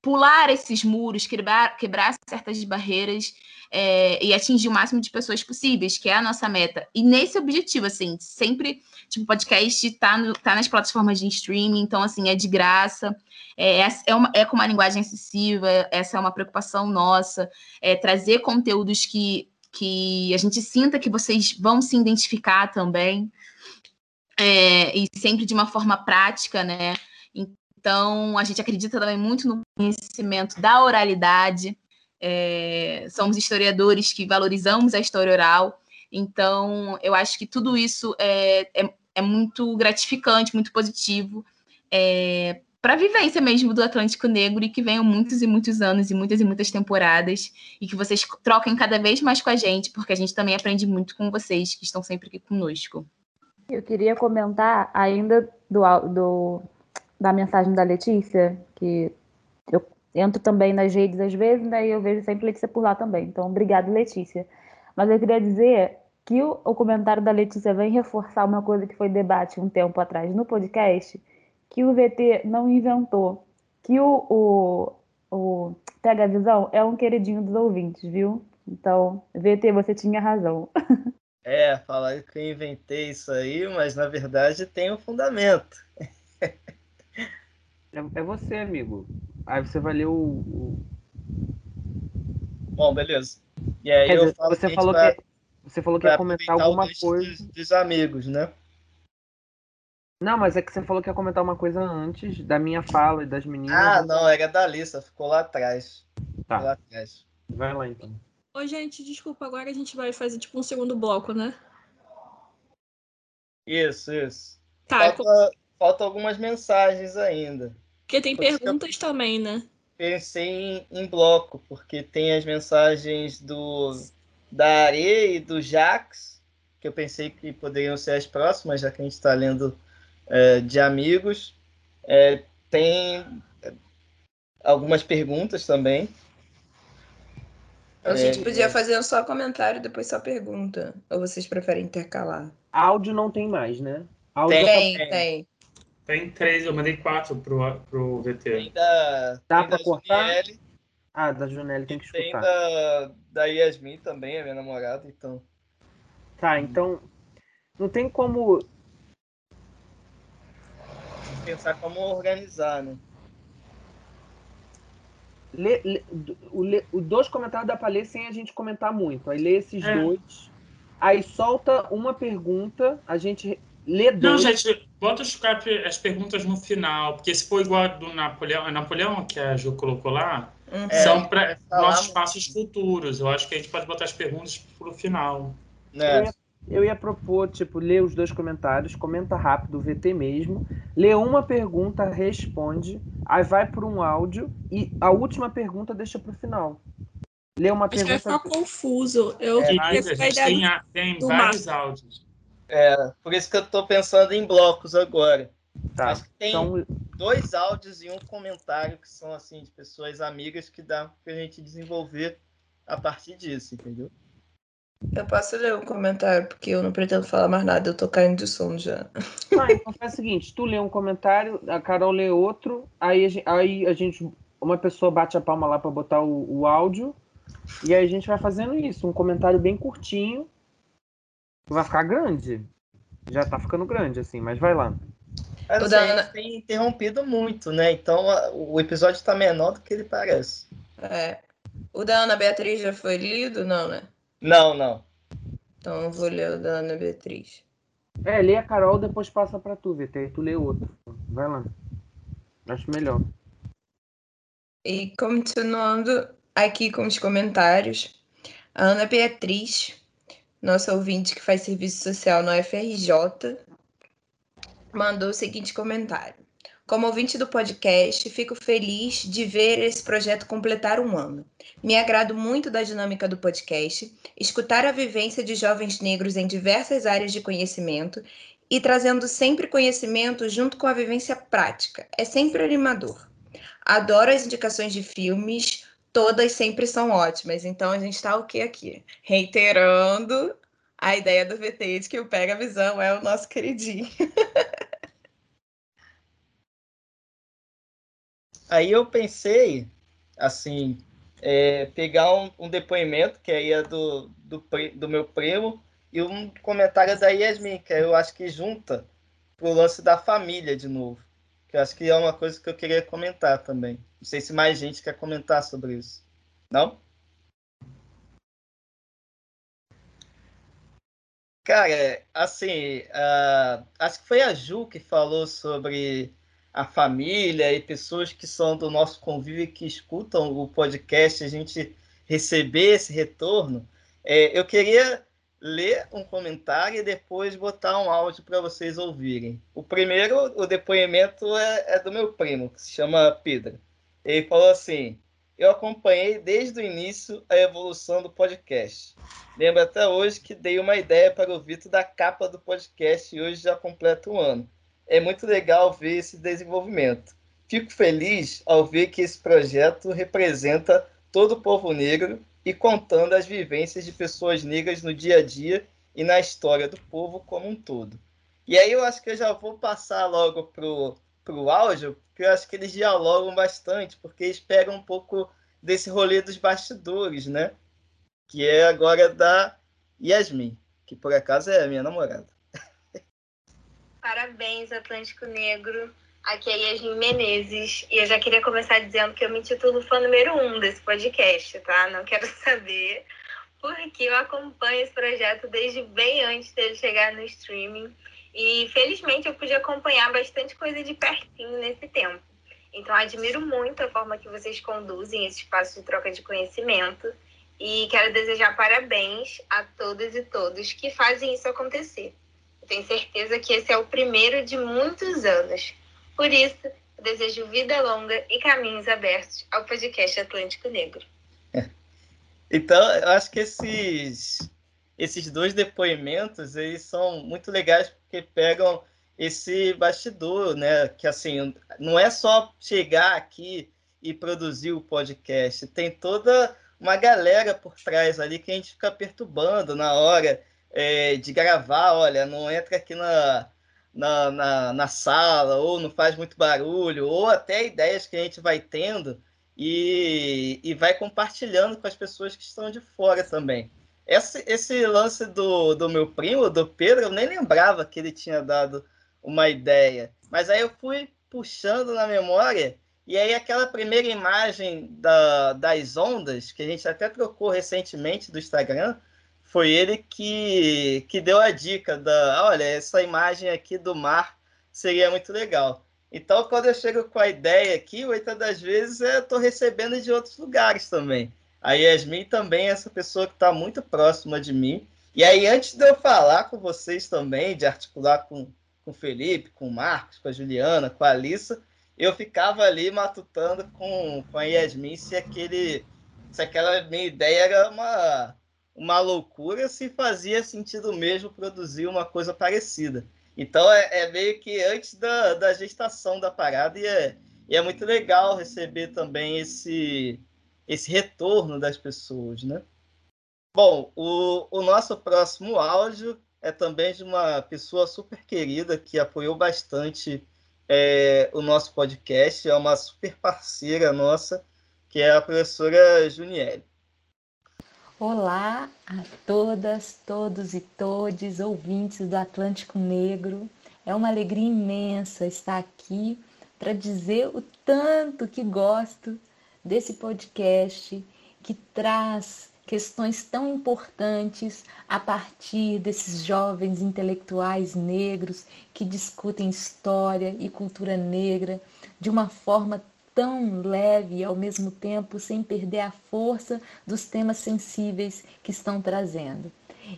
pular esses muros, quebrar, quebrar certas barreiras é, e atingir o máximo de pessoas possíveis, que é a nossa meta. E nesse objetivo, assim, sempre, tipo, podcast tá, no, tá nas plataformas de streaming, então, assim, é de graça, é, é, uma, é com uma linguagem acessível, essa é uma preocupação nossa, é trazer conteúdos que que a gente sinta que vocês vão se identificar também, é, e sempre de uma forma prática, né? Então, a gente acredita também muito no conhecimento da oralidade, é, somos historiadores que valorizamos a história oral, então eu acho que tudo isso é, é, é muito gratificante, muito positivo. É, para a vivência mesmo do Atlântico Negro e que venham muitos e muitos anos e muitas e muitas temporadas e que vocês troquem cada vez mais com a gente, porque a gente também aprende muito com vocês que estão sempre aqui conosco. Eu queria comentar ainda do, do da mensagem da Letícia, que eu entro também nas redes às vezes, né, eu vejo sempre Letícia por lá também. Então, obrigado, Letícia. Mas eu queria dizer que o, o comentário da Letícia vem reforçar uma coisa que foi debate um tempo atrás no podcast, que o VT não inventou, que o, o, o Pega Visão é um queridinho dos ouvintes, viu? Então, VT, você tinha razão. É, falar que eu inventei isso aí, mas na verdade tem um fundamento. É, é você, amigo. Aí você vai ler o. o... Bom, beleza. E aí Quer eu dizer, falo você que a falou vai- que você falou que ia comentar alguma coisa. Dos, dos amigos, né? Não, mas é que você falou que ia comentar uma coisa antes da minha fala e das meninas. Ah, não, era da Alissa, ficou lá atrás. Tá. Ficou lá atrás. Vai lá então. Ô, gente, desculpa, agora a gente vai fazer tipo um segundo bloco, né? Isso, isso. Tá, Falta, falta algumas mensagens ainda. porque tem por perguntas também, né? Pensei em, em bloco, porque tem as mensagens do da Are e do Jax, que eu pensei que poderiam ser as próximas, já que a gente está lendo é, de amigos. É, tem é, algumas perguntas também. A gente É, podia fazer um só comentário e depois só pergunta. Ou vocês preferem intercalar? Áudio não tem mais, né? Áudio Tem, tem. tem. Tem três, eu mandei quatro pro, pro VT. Tem da, Dá tem pra cortar? Ah, da Junelli tem que tem escutar. da, da Yasmin também, a minha namorada, então. Tá, então. Não tem como. Pensar como organizar, né? Ler, ler- o, ler- os dois comentários dá pra ler sem a gente comentar muito. Aí lê esses É. dois. Aí solta uma pergunta, a gente lê Não, dois. gente, bota as perguntas no final, porque se for igual a do Napoleão, é Napoleão que a Ju colocou lá, Uhum. É, são para nossos passos futuros. Eu acho que a gente pode botar as perguntas pro final. Eu né? ia, eu ia propor, tipo, ler os dois comentários, comenta rápido, o VT mesmo, lê uma pergunta, responde, aí vai por um áudio e a última pergunta deixa pro final. Lê uma Acho que vai pergunta. ficar confuso. Eu É, Mas a a gente tem, a- tem do vários áudios. É, por isso que eu tô pensando em blocos agora. Tá. Acho que tem Então, dois áudios e um comentário que são assim de pessoas amigas que dá pra gente desenvolver a partir disso, entendeu? Eu posso ler um comentário, porque eu não pretendo falar mais nada, eu tô caindo de sono já. Ah, então faz o seguinte, tu lê um comentário, a Carol lê outro, aí a gente, aí a gente uma pessoa bate a palma lá pra botar o, o áudio, e aí a gente vai fazendo isso, um comentário bem curtinho, vai ficar grande. Já tá ficando grande, assim, mas vai lá. Mas assim, a gente tem interrompido muito, né? Então a- o episódio tá menor do que ele parece. É. O da Ana Beatriz já foi lido? Não, né? Não, não. Então eu vou ler o da Ana Beatriz. É, lê a Carol, depois passa pra tu, VT, aí tu lê outro. Vai lá. Acho melhor. E continuando aqui com os comentários, a Ana Beatriz, nossa ouvinte que faz serviço social no FRJ, mandou o seguinte comentário. Como ouvinte do podcast, fico feliz de ver esse projeto completar um ano. Me agrado muito da dinâmica do podcast, escutar a vivência de jovens negros em diversas áreas de conhecimento e trazendo sempre conhecimento junto com a vivência prática. É sempre animador. Adoro as indicações de filmes, todas sempre são ótimas. Então a gente está o que aqui? Reiterando a ideia do VT de que o Pega Visão é o nosso queridinho. Aí eu pensei, assim, é, pegar um, um depoimento, que aí é do, do, do meu primo, e um comentário da Yasmin, que eu acho que junta pro lance da família de novo. Que eu acho que é uma coisa que eu queria comentar também. Não sei se mais gente quer comentar sobre isso. Não? Cara, assim, ah, acho que foi a Ju que falou sobre a família e pessoas que são do nosso convívio e que escutam o podcast, a gente receber esse retorno. É, eu queria ler um comentário e depois botar um áudio para vocês ouvirem. O primeiro, o depoimento é, é do meu primo, que se chama Pedro. Ele falou assim: Eu acompanhei desde o início a evolução do podcast. Lembro até hoje que dei uma ideia para o Vitor da capa do podcast e hoje já completa um ano. É muito legal ver esse desenvolvimento. Fico feliz ao ver que esse projeto representa todo o povo negro e contando as vivências de pessoas negras no dia a dia e na história do povo como um todo. E aí eu acho que eu já vou passar logo pro para o áudio, porque eu acho que eles dialogam bastante, porque eles pegam um pouco desse rolê dos bastidores, né? Que é agora da Yasmin, que por acaso é a minha namorada. Parabéns, Atlântico Negro. Aqui é Yasmin Menezes. E eu já queria começar dizendo que eu me intitulo fã número um desse podcast, tá? Não quero saber, porque eu acompanho esse projeto desde bem antes dele chegar no streaming. E felizmente eu pude acompanhar bastante coisa de pertinho nesse tempo. Então admiro muito a forma que vocês conduzem esse espaço de troca de conhecimento e quero desejar parabéns a todas e todos que fazem isso acontecer. Tenho certeza que esse é o primeiro de muitos anos. Por isso, eu desejo vida longa e caminhos abertos ao podcast Atlântico Negro. Então, eu acho que esses esses dois depoimentos eles são muito legais porque pegam esse bastidor, né? Que assim não é só chegar aqui e produzir o podcast, tem toda uma galera por trás ali que a gente fica perturbando na hora é, de gravar. Olha, não entra aqui na, na, na, na, sala, ou não faz muito barulho, ou até ideias que a gente vai tendo e, e vai compartilhando com as pessoas que estão de fora também. Esse, esse lance do, do meu primo, do Pedro, eu nem lembrava que ele tinha dado uma ideia. Mas aí eu fui puxando na memória, e aí aquela primeira imagem da, das ondas, que a gente até trocou recentemente do Instagram, foi ele que, que deu a dica da, olha, essa imagem aqui do mar seria muito legal. Então, quando eu chego com a ideia aqui, muitas das vezes eu estou recebendo de outros lugares também. A Yasmin também é essa pessoa que está muito próxima de mim. E aí, antes de eu falar com vocês também, de articular com, com o Felipe, com o Marcos, com a Juliana, com a Alissa, eu ficava ali matutando com, com a Yasmin se, aquele, se aquela minha ideia era uma, uma loucura, se fazia sentido mesmo produzir uma coisa parecida. Então, é, é meio que antes da, da gestação da parada, e é, e é muito legal receber também esse esse retorno das pessoas, né? Bom, o, o nosso próximo áudio é também de uma pessoa super querida que apoiou bastante é, o nosso podcast, é uma super parceira nossa, que é a professora Juniele. Olá a todas, todos e todes, ouvintes do Atlântico Negro. É uma alegria imensa estar aqui para dizer o tanto que gosto desse podcast que traz questões tão importantes a partir desses jovens intelectuais negros que discutem história e cultura negra de uma forma tão leve e ao mesmo tempo sem perder a força dos temas sensíveis que estão trazendo.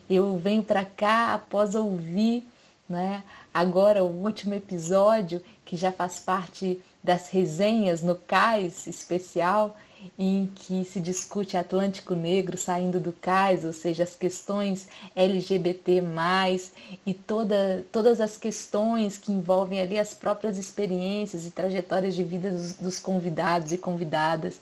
Eu venho para cá após ouvir, né, agora o último episódio que já faz parte das resenhas no cais especial, em que se discute Atlântico Negro saindo do cais, ou seja, as questões LGBT+, e toda, todas as questões que envolvem ali as próprias experiências e trajetórias de vida dos, dos convidados e convidadas.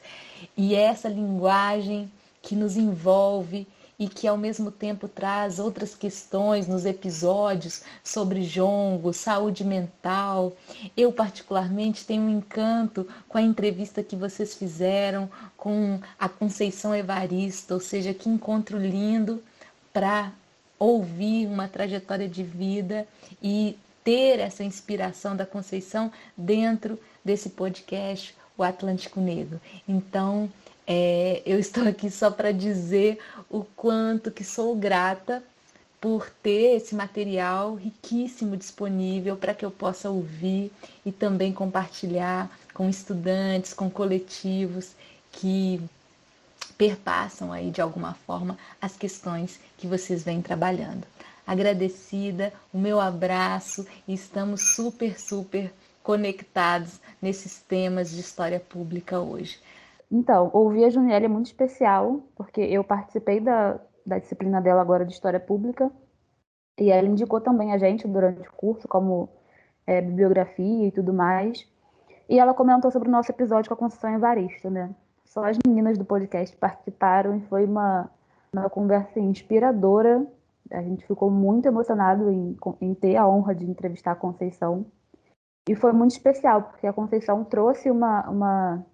E é essa linguagem que nos envolve e que ao mesmo tempo traz outras questões nos episódios sobre jongo, saúde mental. Eu particularmente tenho um encanto com a entrevista que vocês fizeram com a Conceição Evarista, ou seja, que encontro lindo para ouvir uma trajetória de vida e ter essa inspiração da Conceição dentro desse podcast, o Atlântico Negro. Então, é, eu estou aqui só para dizer o quanto que sou grata por ter esse material riquíssimo disponível para que eu possa ouvir e também compartilhar com estudantes, com coletivos que perpassam aí de alguma forma as questões que vocês vêm trabalhando. Agradecida, o meu abraço e estamos super, super conectados nesses temas de história pública hoje. Então, ouvir a Juniela é muito especial, porque eu participei da, da disciplina dela agora de História Pública, e ela indicou também a gente durante o curso, como é, bibliografia e tudo mais. E ela comentou sobre o nosso episódio com a Conceição Evaristo, né? Só as meninas do podcast participaram e foi uma, uma conversa inspiradora. A gente ficou muito emocionado em, em ter a honra de entrevistar a Conceição. E foi muito especial, porque a Conceição trouxe uma, uma,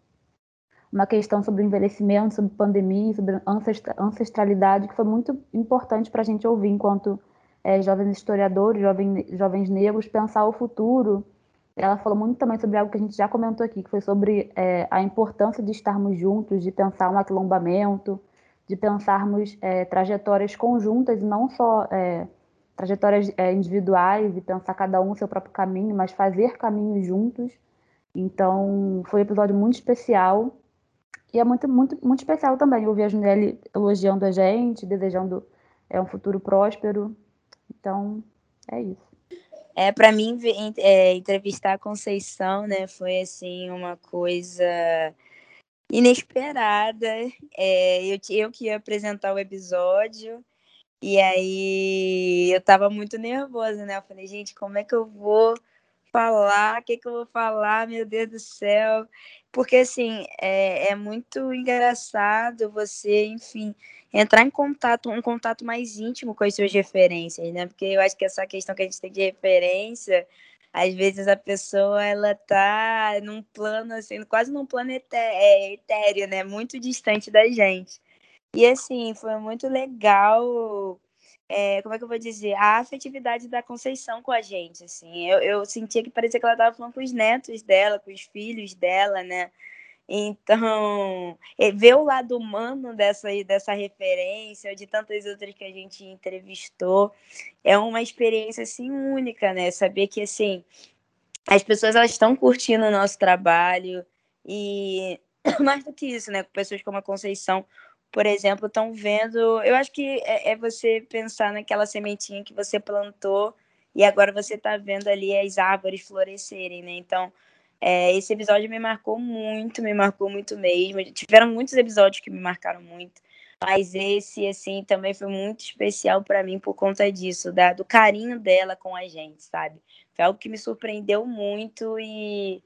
uma questão sobre envelhecimento, sobre pandemia, sobre ancestralidade, que foi muito importante para a gente ouvir enquanto é, jovens historiadores, jovens, jovens negros, pensar o futuro. Ela falou muito também sobre algo que a gente já comentou aqui, que foi sobre é, a importância de estarmos juntos, de pensar um aquilombamento, de pensarmos é, trajetórias conjuntas e não só é, trajetórias é, individuais e pensar cada um seu próprio caminho, mas fazer caminhos juntos. Então, foi um episódio muito especial. E é muito, muito, muito especial também ouvir a Junelli elogiando a gente, desejando é, um futuro próspero. Então, é isso. É, para mim, é, entrevistar a Conceição, né, foi assim uma coisa inesperada. É, eu, eu que ia apresentar o episódio, e aí eu tava muito nervosa, né? Eu falei, gente, como é que eu vou falar? O que, que eu vou falar? Meu Deus do céu. Porque, assim, é, é muito engraçado você, enfim, entrar em contato, um contato mais íntimo com as suas referências, né? Porque eu acho que essa questão que a gente tem de referência às vezes a pessoa ela tá num plano assim, quase num plano é, etéreo, né? Muito distante da gente. E assim, foi muito legal. É, como é que eu vou dizer? A afetividade da Conceição com a gente, assim. Eu, eu sentia que parecia que ela estava falando com os netos dela, com os filhos dela, né? Então, ver o lado humano dessa, dessa referência, de tantas outras que a gente entrevistou, é uma experiência, assim, única, né? Saber que, assim, as pessoas, elas estão curtindo o nosso trabalho e, mais do que isso, né? Pessoas como a Conceição, por exemplo, estão vendo... Eu acho que é, é você pensar naquela sementinha que você plantou e agora você está vendo ali as árvores florescerem, né? Então é, esse episódio me marcou muito, me marcou muito mesmo. Tiveram muitos episódios que me marcaram muito, mas esse, assim, também foi muito especial para mim por conta disso, da, do carinho dela com a gente, sabe? Foi algo que me surpreendeu muito e,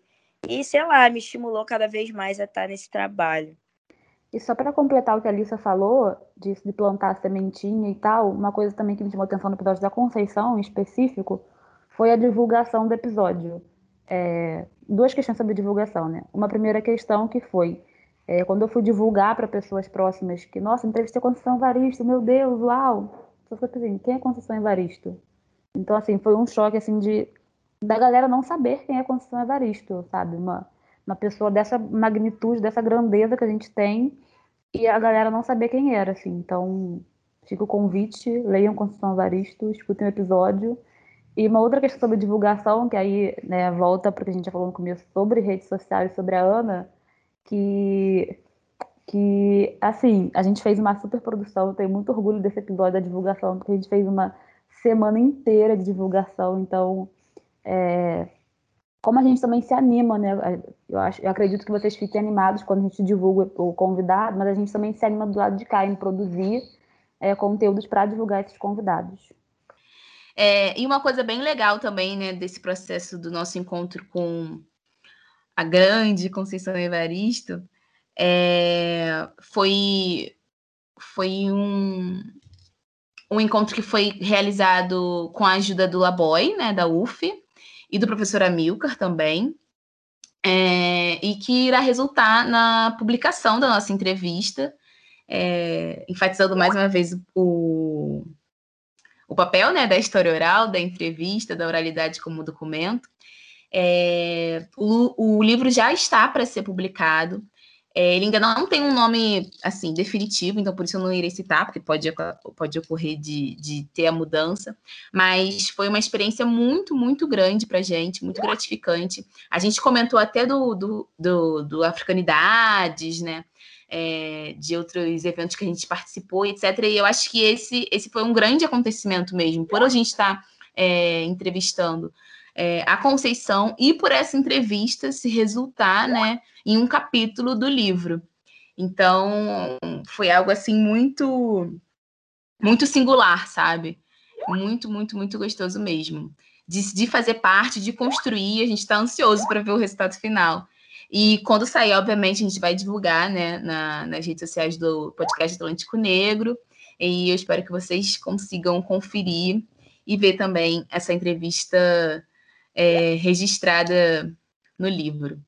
e sei lá, me estimulou cada vez mais a estar nesse trabalho. E só para completar o que a Alissa falou, disso de plantar a sementinha e tal, uma coisa também que me chamou atenção no episódio da Conceição, em específico, foi a divulgação do episódio é, duas questões sobre divulgação, né? Uma primeira questão que foi é, quando eu fui divulgar para pessoas próximas que, nossa, entrevistei Conceição Evaristo, meu Deus, uau! Só foi assim, quem é Conceição Evaristo? Então, assim, foi um choque, assim, de da galera não saber quem é Conceição Evaristo, sabe? Uma, uma pessoa dessa magnitude, dessa grandeza que a gente tem e a galera não saber quem era, assim. Então, fica o convite, leiam Conceição Evaristo, escutem o episódio e uma outra questão sobre divulgação, que aí né, volta porque a gente já falou no começo sobre redes sociais, sobre a Ana, que, que assim, a gente fez uma super produção, eu tenho muito orgulho desse episódio da divulgação, porque a gente fez uma semana inteira de divulgação, então é, como a gente também se anima, né? Eu, acho, eu acredito que vocês fiquem animados quando a gente divulga o convidado, mas a gente também se anima do lado de cá em produzir é, conteúdos para divulgar esses convidados. É, e uma coisa bem legal também, né, desse processo do nosso encontro com a grande Conceição Evaristo, é, foi, foi um, um encontro que foi realizado com a ajuda do Laboy, né, da UF, e do professor Amilcar também, é, e que irá resultar na publicação da nossa entrevista, é, enfatizando mais uma vez o, o papel né, da história oral, da entrevista, da oralidade como documento. É, o, o, livro já está para ser publicado. É, ele ainda não tem um nome assim definitivo, então por isso eu não irei citar, porque pode, pode ocorrer de, de ter a mudança. Mas foi uma experiência muito, muito grande para gente, muito gratificante. A gente comentou até do, do, do, do Africanidades, né? é, de outros eventos que a gente participou, etc. E eu acho que esse, esse foi um grande acontecimento mesmo, por a gente estar é, entrevistando é, a Conceição e por essa entrevista se resultar né, em um capítulo do livro. Então, foi algo assim muito, muito singular, sabe? Muito, muito, muito gostoso mesmo. De, de fazer parte, de construir, a gente está ansioso para ver o resultado final. E quando sair, obviamente, a gente vai divulgar né, na, nas redes sociais do podcast Atlântico Negro. E eu espero que vocês consigam conferir e ver também essa entrevista é, registrada no livro.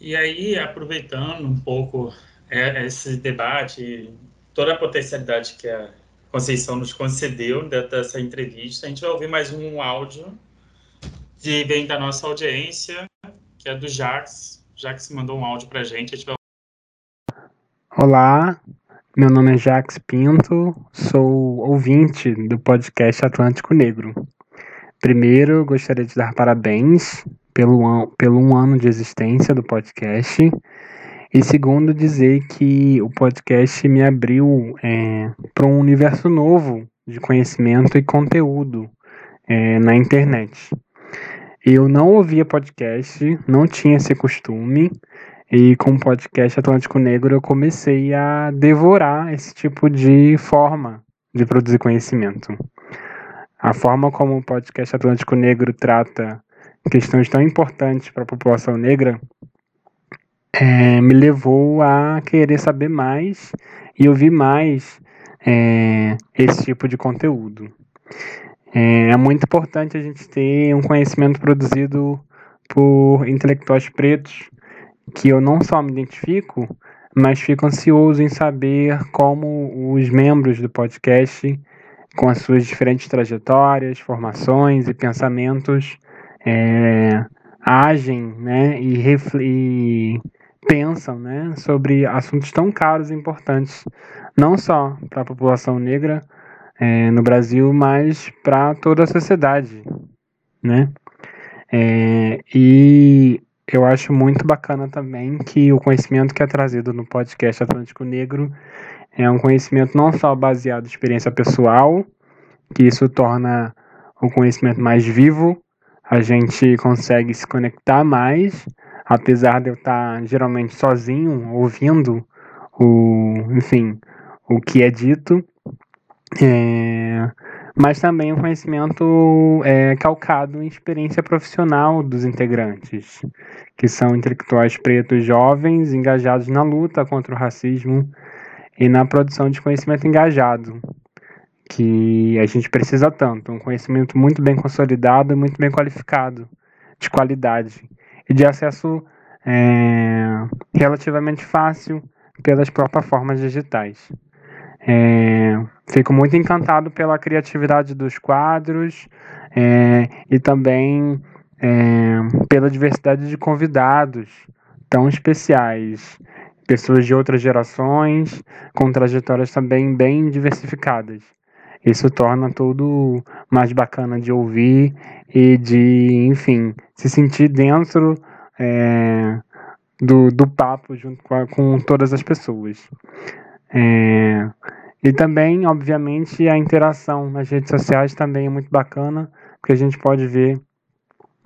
E aí, aproveitando um pouco é, esse debate, toda a potencialidade que a Conceição nos concedeu dessa entrevista, a gente vai ouvir mais um áudio que vem da nossa audiência, que é do Jax. Jax mandou um áudio para a gente. A gente vai... Olá, meu nome é Jax Pinto, sou ouvinte do podcast Atlântico Negro. Primeiro, gostaria de dar parabéns pelo, pelo um ano de existência do podcast. E segundo, dizer que o podcast me abriu é, para um universo novo de conhecimento e conteúdo é, na internet. Eu não ouvia podcast, não tinha esse costume, e com o podcast Atlântico Negro eu comecei a devorar esse tipo de forma de produzir conhecimento. A forma como o podcast Atlântico Negro trata questões tão importantes para a população negra é, me levou a querer saber mais e ouvir mais é, esse tipo de conteúdo. É, é muito importante a gente ter um conhecimento produzido por intelectuais pretos que eu não só me identifico, mas fico ansioso em saber como os membros do podcast, com as suas diferentes trajetórias, formações e pensamentos, é, agem né, e, e pensam né, sobre assuntos tão caros e importantes, não só para a população negra é, no Brasil, mas para toda a sociedade. Né? É, e eu acho muito bacana também que o conhecimento que é trazido no podcast Atlântico Negro é um conhecimento não só baseado em experiência pessoal, que isso torna o conhecimento mais vivo, a gente consegue se conectar mais, apesar de eu estar geralmente sozinho ouvindo o, enfim, o que é dito. É, mas também um conhecimento é, calcado em experiência profissional dos integrantes, que são intelectuais pretos jovens engajados na luta contra o racismo e na produção de conhecimento engajado, que a gente precisa tanto, um conhecimento muito bem consolidado muito bem qualificado, de qualidade e de acesso é, relativamente fácil pelas plataformas digitais. É, fico muito encantado pela criatividade dos quadros é, e também é, pela diversidade de convidados tão especiais, pessoas de outras gerações, com trajetórias também bem diversificadas. Isso torna tudo mais bacana de ouvir e de, enfim, se sentir dentro é, do, do papo junto com, a, com todas as pessoas. É, e também, obviamente, a interação nas redes sociais também é muito bacana, porque a gente pode ver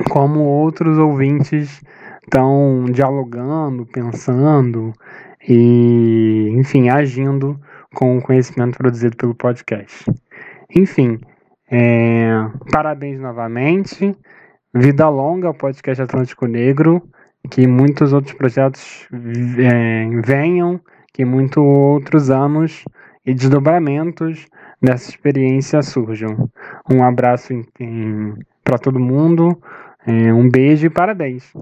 como outros ouvintes estão dialogando, pensando e, enfim, agindo com o conhecimento produzido pelo podcast. Enfim, é, parabéns novamente. Vida longa ao podcast Atlântico Negro. Que muitos outros projetos é, venham, que muitos outros anos e desdobramentos dessa experiência surjam. Um abraço para todo mundo, é, um beijo e parabéns.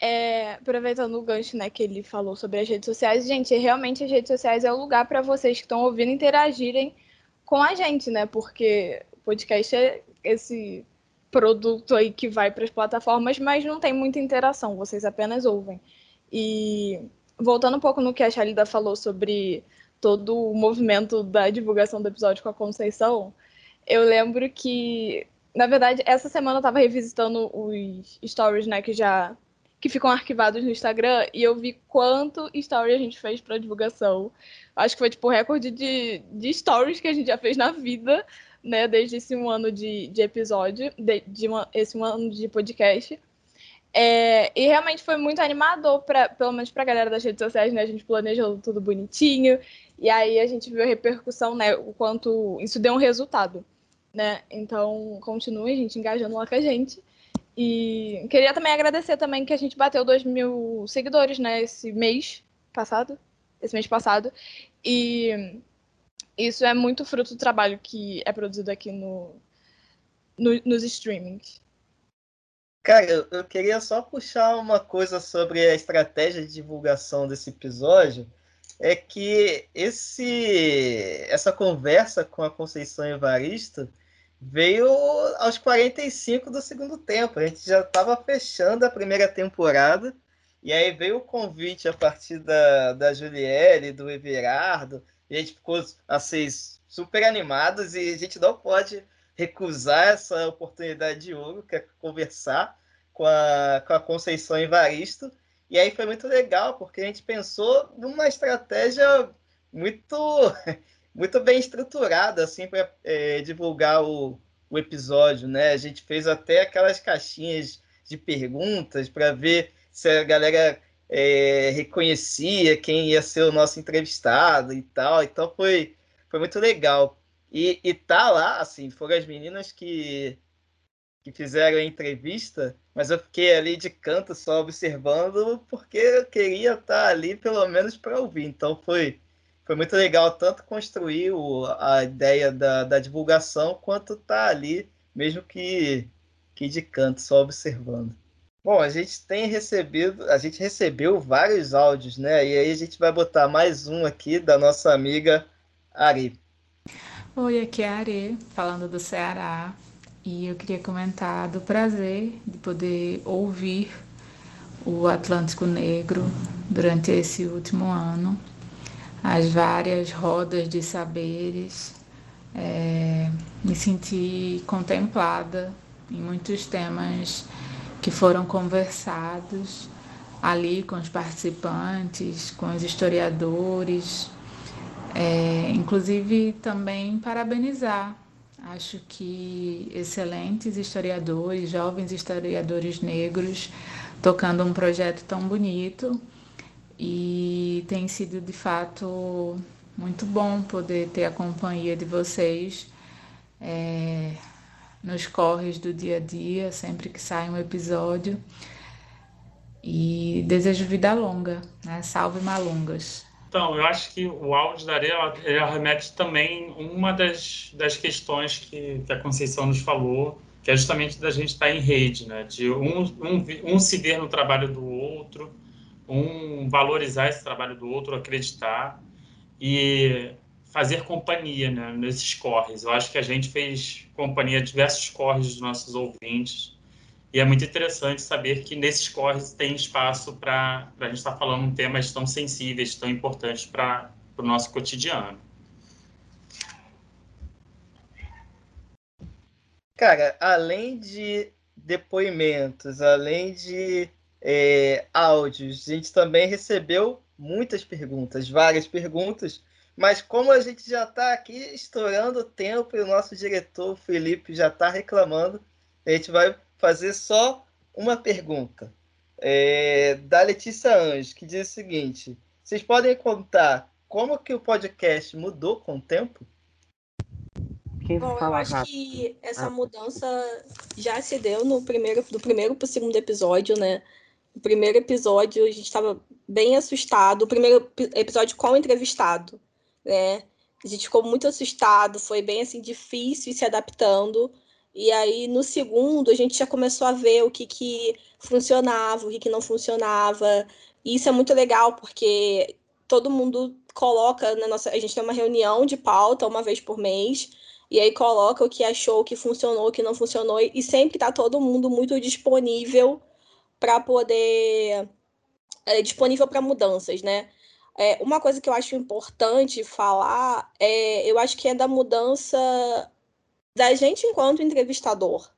É, aproveitando o gancho né, que ele falou sobre as redes sociais, gente, realmente as redes sociais é o lugar para vocês que estão ouvindo interagirem com a gente, né? Porque o podcast é esse produto aí que vai para as plataformas, mas não tem muita interação, vocês apenas ouvem. E voltando um pouco no que a Shalida falou sobre todo o movimento da divulgação do episódio com a Conceição, eu lembro que, na verdade, essa semana eu estava revisitando os stories, né, que já que ficam arquivados no Instagram e eu vi quanto story a gente fez para divulgação. Acho que foi tipo o recorde de, de stories que a gente já fez na vida, né, desde esse um ano de, de episódio, de, de uma, esse um ano de podcast. É, e realmente foi muito animador, pra, pelo menos para a galera das redes sociais, né? A gente planejou tudo bonitinho, e aí a gente viu a repercussão, né? O quanto isso deu um resultado, né? Então, continue a gente engajando lá com a gente. E queria também agradecer também que a gente bateu 2 mil seguidores, né? Esse mês passado, esse mês passado. E isso é muito fruto do trabalho que é produzido aqui no, no, nos streamings. Cara, eu, queria só puxar uma coisa sobre a estratégia de divulgação desse episódio. É que esse, essa conversa com a Conceição Evaristo veio aos 45 do segundo tempo. A gente já estava fechando a primeira temporada. E aí veio o convite a partir da, da Julielle, do Everardo. E a gente ficou assim, super animados e a gente não pode recusar essa oportunidade de ouro, que é conversar com a, com a Conceição Evaristo. E aí foi muito legal, porque a gente pensou numa estratégia muito, muito bem estruturada assim, para é, divulgar o, o episódio. Né? A gente fez até aquelas caixinhas de perguntas para ver se a galera é, reconhecia quem ia ser o nosso entrevistado e tal. Então foi, foi muito legal. E, e tá lá, assim, foram as meninas que, que fizeram a entrevista, mas eu fiquei ali de canto só observando, porque eu queria estar tá ali pelo menos para ouvir. Então foi, foi muito legal tanto construir o, a ideia da, da divulgação, quanto tá ali, mesmo que, que de canto, só observando. Bom, a gente tem recebido, a gente recebeu vários áudios, né? E aí a gente vai botar mais um aqui da nossa amiga Ari. Oi, aqui é a Are, falando do Ceará, e eu queria comentar do prazer de poder ouvir o Atlântico Negro durante esse último ano, as várias rodas de saberes, é, me senti contemplada em muitos temas que foram conversados ali com os participantes, com os historiadores, é, inclusive, também parabenizar. Acho que excelentes historiadores, jovens historiadores negros, tocando um projeto tão bonito e tem sido de fato muito bom poder ter a companhia de vocês é, nos corres do dia a dia, sempre que sai um episódio. E desejo vida longa, né? Salve Malungas! Então, eu acho que o áudio da areia ele remete também uma das, das questões que, que a Conceição nos falou, que é justamente da gente estar em rede, né? De um, um, um se ver no trabalho do outro, um valorizar esse trabalho do outro, acreditar e fazer companhia né, nesses corres. Eu acho que a gente fez companhia a diversos corres dos nossos ouvintes e é muito interessante saber que nesses corres tem espaço para a gente estar tá falando temas tão sensíveis, tão importantes para o nosso cotidiano. Cara, além de depoimentos, além de é, áudios, a gente também recebeu muitas perguntas, várias perguntas, mas como a gente já está aqui estourando o tempo e o nosso diretor Felipe já está reclamando, a gente vai fazer só uma pergunta é, da Letícia Anjos, que diz o seguinte: vocês podem contar como que o podcast mudou com o tempo? Quem Bom, eu acho rápido? que essa ah. mudança já se deu no primeiro, do primeiro para o segundo episódio, né? No primeiro episódio a gente estava bem assustado. O primeiro episódio com o entrevistado, né? A gente ficou muito assustado, foi bem assim difícil se adaptando. E aí, no segundo, a gente já começou a ver o que, que funcionava, o que, que não funcionava. E isso é muito legal, porque todo mundo coloca na nossa. A gente tem uma reunião de pauta uma vez por mês, e aí coloca o que achou, o que funcionou, o que não funcionou, e sempre está todo mundo muito disponível para poder. É, disponível para mudanças, né? É, uma coisa que eu acho importante falar é, eu acho que é da mudança da gente enquanto entrevistador,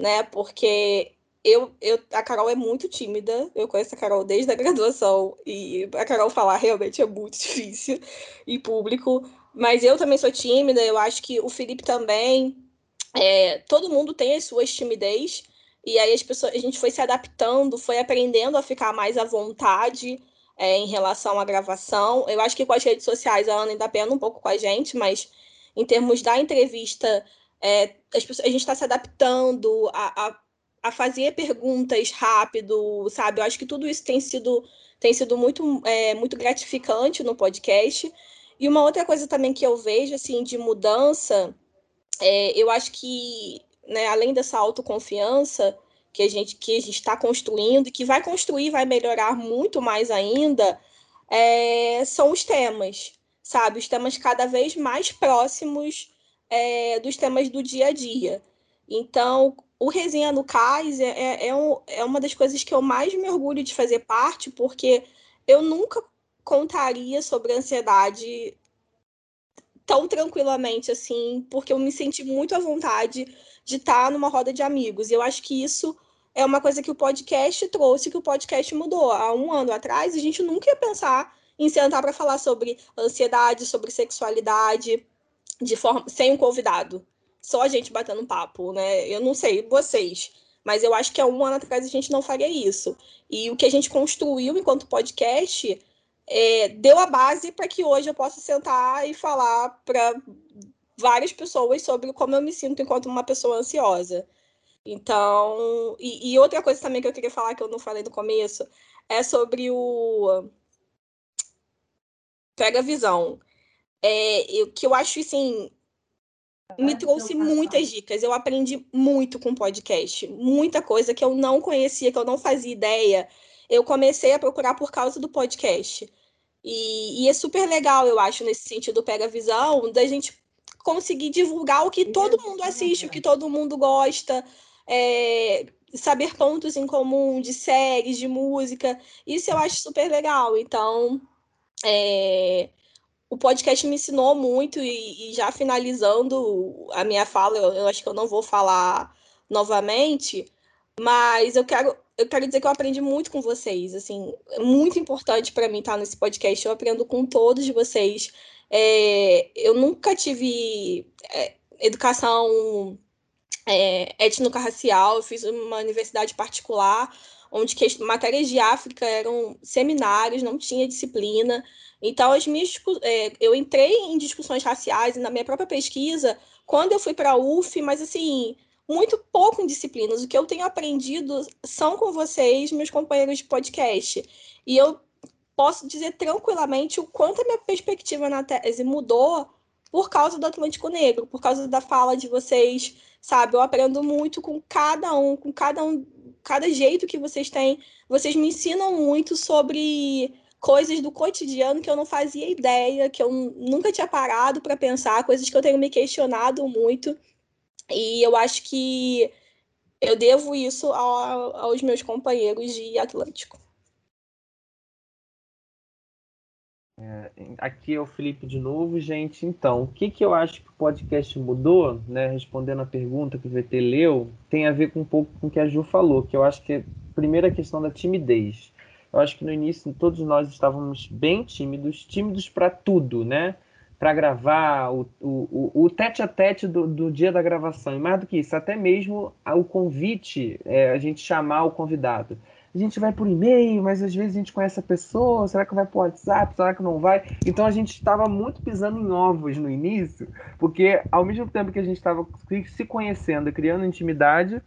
né? Porque eu, eu, a Carol é muito tímida, eu conheço a Carol desde a graduação, e a Carol falar realmente é muito difícil em público, mas eu também sou tímida, eu acho que o Felipe também, é, todo mundo tem as suas timidez, e aí as pessoas, a gente foi se adaptando, foi aprendendo a ficar mais à vontade é, em relação à gravação. Eu acho que com as redes sociais a Ana ainda pena um pouco com a gente, mas em termos da entrevista, é, pessoas, a gente está se adaptando a, a, a, fazer perguntas rápido, sabe? Eu acho que tudo isso tem sido, tem sido muito, é, muito gratificante no podcast. E uma outra coisa também que eu vejo, assim, de mudança, é, eu acho que né, além dessa autoconfiança que a gente que a está construindo e que vai construir, vai melhorar muito mais ainda, é, são os temas, sabe? Os temas cada vez mais próximos é, dos temas do dia a dia. Então, o Resenha no Cais é, é, é, um, é uma das coisas que eu mais me orgulho de fazer parte, porque eu nunca contaria sobre ansiedade tão tranquilamente assim, porque eu me senti muito à vontade de estar numa roda de amigos. E eu acho que isso é uma coisa que o podcast trouxe, que o podcast mudou. Há um ano atrás, a gente nunca ia pensar em sentar para falar sobre ansiedade, sobre sexualidade, de forma sem um convidado. Só a gente batendo papo, né? Eu não sei vocês, mas eu acho que há um ano atrás a gente não faria isso. E o que a gente construiu enquanto podcast é, deu a base para que hoje eu possa sentar e falar para várias pessoas sobre como eu me sinto enquanto uma pessoa ansiosa. Então, e, e, outra coisa também que eu queria falar que eu não falei no começo é sobre o pega visão. É, eu, que eu acho assim me trouxe muitas dicas. Eu aprendi muito com o podcast, muita coisa que eu não conhecia, que eu não fazia ideia. Eu comecei a procurar por causa do podcast. E, e é super legal, eu acho, nesse sentido, pega visão, da gente conseguir divulgar o que todo mundo assiste, o que todo mundo gosta, é, saber pontos em comum de séries, de música. Isso eu acho super legal. Então, é, o podcast me ensinou muito, e, e, já finalizando a minha fala, eu, eu acho que eu não vou falar novamente, mas eu quero eu quero dizer que eu aprendi muito com vocês. Assim, é muito importante para mim estar nesse podcast. Eu aprendo com todos vocês. É, eu nunca tive é, educação é, étnico-racial. Eu fiz uma universidade particular, onde matérias de África eram seminários, não tinha disciplina. Então, as minhas, é, eu entrei em discussões raciais na minha própria pesquisa quando eu fui para a UF, mas assim muito pouco em disciplinas. O que eu tenho aprendido são com vocês, meus companheiros de podcast. E eu posso dizer tranquilamente o quanto a minha perspectiva na tese mudou por causa do Atlântico Negro, por causa da fala de vocês, sabe? Eu aprendo muito com cada um, com cada um, cada jeito que vocês têm. Vocês me ensinam muito sobre coisas do cotidiano que eu não fazia ideia, que eu nunca tinha parado para pensar, coisas que eu tenho me questionado muito. E eu acho que eu devo isso ao, aos meus companheiros de Atlântico. É, aqui é o Felipe de novo, gente. Então, o que, que eu acho que o podcast mudou, né? Respondendo a pergunta que o VT leu, tem a ver com um pouco com o que a Ju falou, que eu acho que é a primeira questão da timidez. Eu acho que no início todos nós estávamos bem tímidos, tímidos para tudo, né? para gravar, o, o, o, tete a tete do, do, dia da gravação, e mais do que isso, até mesmo o convite, é, a gente chamar o convidado. A gente vai por e-mail, mas às vezes a gente conhece a pessoa, será que vai por WhatsApp, será que não vai? Então a gente estava muito pisando em ovos no início, porque ao mesmo tempo que a gente estava se conhecendo, criando intimidade,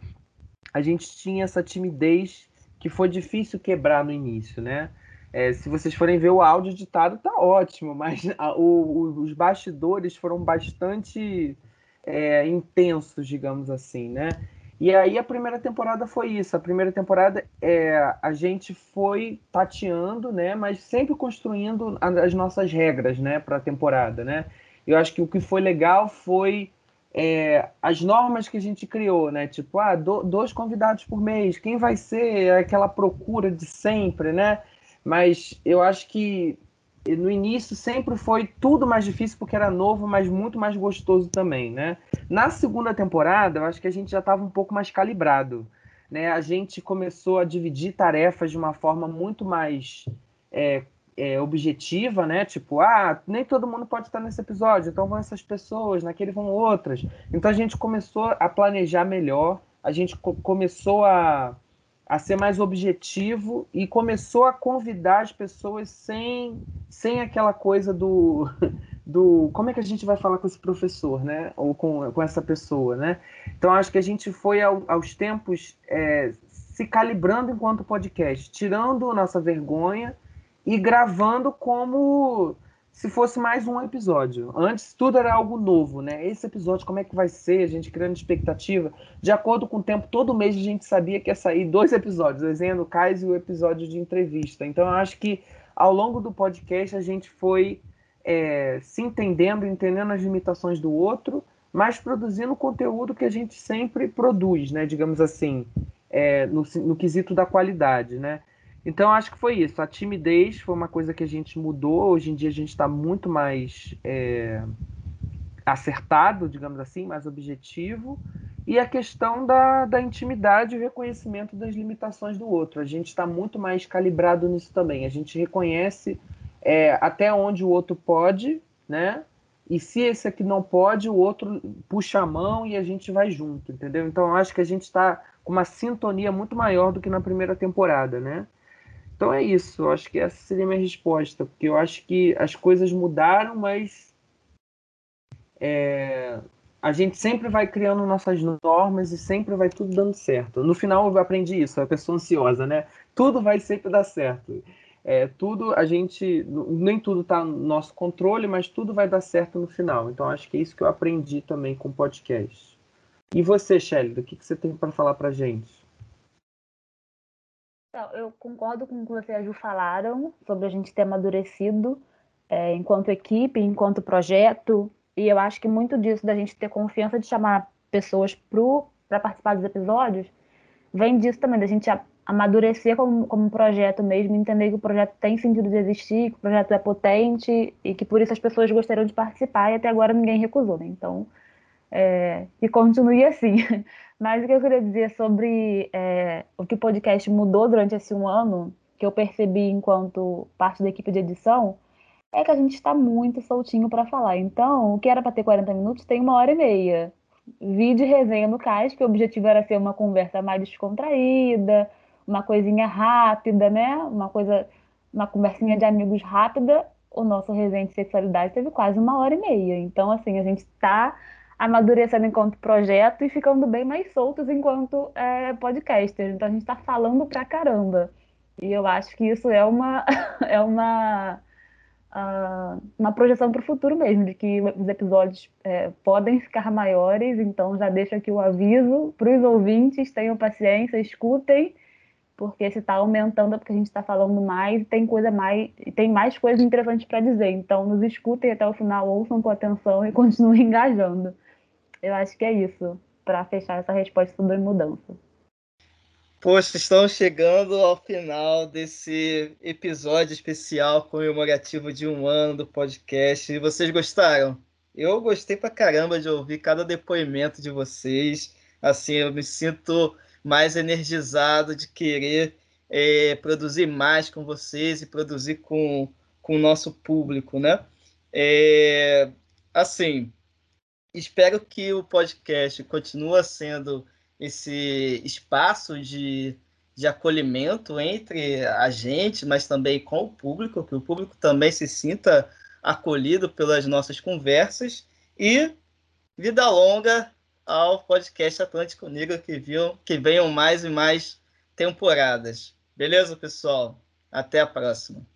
a gente tinha essa timidez que foi difícil quebrar no início, né? É, se vocês forem ver o áudio editado, tá ótimo, mas a, o, os bastidores foram bastante é, intensos, digamos assim, né? E aí a primeira temporada foi isso. A primeira temporada é, a gente foi tateando, né? Mas sempre construindo as nossas regras, né? Para a temporada, né? Eu acho que o que foi legal foi é, as normas que a gente criou, né? Tipo, ah, do, dois convidados por mês. Quem vai ser aquela procura de sempre, né? mas eu acho que no início sempre foi tudo mais difícil porque era novo, mas muito mais gostoso também, né? Na segunda temporada, eu acho que a gente já estava um pouco mais calibrado, né? A gente começou a dividir tarefas de uma forma muito mais é, é, objetiva, né? Tipo, ah, nem todo mundo pode estar nesse episódio, então vão essas pessoas, naquele vão outras. Então a gente começou a planejar melhor, a gente co começou a a ser mais objetivo e começou a convidar as pessoas sem, sem aquela coisa do, do como é que a gente vai falar com esse professor, né? Ou com, com essa pessoa, né? Então acho que a gente foi ao, aos tempos é, se calibrando enquanto podcast, tirando nossa vergonha e gravando como se fosse mais um episódio. Antes tudo era algo novo, né? Esse episódio, como é que vai ser? A gente criando expectativa. De acordo com o tempo, todo mês a gente sabia que ia sair dois episódios, o Desenho do Cais e o episódio de entrevista. Então eu acho que ao longo do podcast a gente foi é, se entendendo, entendendo as limitações do outro, mas produzindo o conteúdo que a gente sempre produz, né? Digamos assim, é, no, no quesito da qualidade, né? Então, acho que foi isso. A timidez foi uma coisa que a gente mudou. Hoje em dia, a gente está muito mais é, acertado, digamos assim, mais objetivo. E a questão da, da intimidade e o reconhecimento das limitações do outro. A gente está muito mais calibrado nisso também. A gente reconhece é, até onde o outro pode, né? E se esse aqui não pode, o outro puxa a mão e a gente vai junto, entendeu? Então, acho que a gente está com uma sintonia muito maior do que na primeira temporada, né? Então é isso, eu acho que essa seria a minha resposta, porque eu acho que as coisas mudaram, mas é, a gente sempre vai criando nossas normas e sempre vai tudo dando certo. No final eu aprendi isso, a pessoa ansiosa, né? Tudo vai sempre dar certo. É, tudo a gente nem tudo está no nosso controle, mas tudo vai dar certo no final. Então acho que é isso que eu aprendi também com o podcast. E você, Shelly, o que, que você tem para falar para gente? Então, eu concordo com o que você a Ju falaram sobre a gente ter amadurecido é, enquanto equipe, enquanto projeto, e eu acho que muito disso da gente ter confiança de chamar pessoas para participar dos episódios vem disso também, da gente amadurecer como, como projeto mesmo, entender que o projeto tem sentido de existir, que o projeto é potente e que por isso as pessoas gostariam de participar e até agora ninguém recusou, né? Então, é, continue assim. Mas o que eu queria dizer sobre é, o que o podcast mudou durante esse um ano, que eu percebi enquanto parte da equipe de edição, é que a gente está muito soltinho para falar. Então, o que era para ter 40 minutos tem uma hora e meia. Vídeo resenha no CAS, que o objetivo era ser uma conversa mais descontraída, uma coisinha rápida, né? Uma coisa, uma conversinha de amigos rápida. O nosso resenha de sexualidade teve quase uma hora e meia. Então, assim, a gente está amadurecendo enquanto projeto e ficando bem mais soltos enquanto é, podcaster. Então a gente está falando pra caramba. E eu acho que isso é uma, é uma, uh, uma projeção para o futuro mesmo, de que os episódios é, podem ficar maiores. Então já deixo aqui o aviso para os ouvintes, tenham paciência, escutem, porque se está aumentando é porque a gente está falando mais e tem coisa mais, tem mais coisas interessantes para dizer. Então nos escutem até o final, ouçam com atenção e continuem engajando. Eu acho que é isso, para fechar essa resposta sobre mudança. Poxa, estamos chegando ao final desse episódio especial comemorativo de um ano do podcast. E vocês gostaram? Eu gostei pra caramba de ouvir cada depoimento de vocês. Assim, eu me sinto mais energizado de querer é, produzir mais com vocês e produzir com, com o nosso público, né? É, assim, espero que o podcast continue sendo esse espaço de, de acolhimento entre a gente, mas também com o público, que o público também se sinta acolhido pelas nossas conversas e vida longa ao podcast Atlântico Negro que, viu, que venham mais e mais temporadas. Beleza, pessoal? Até a próxima.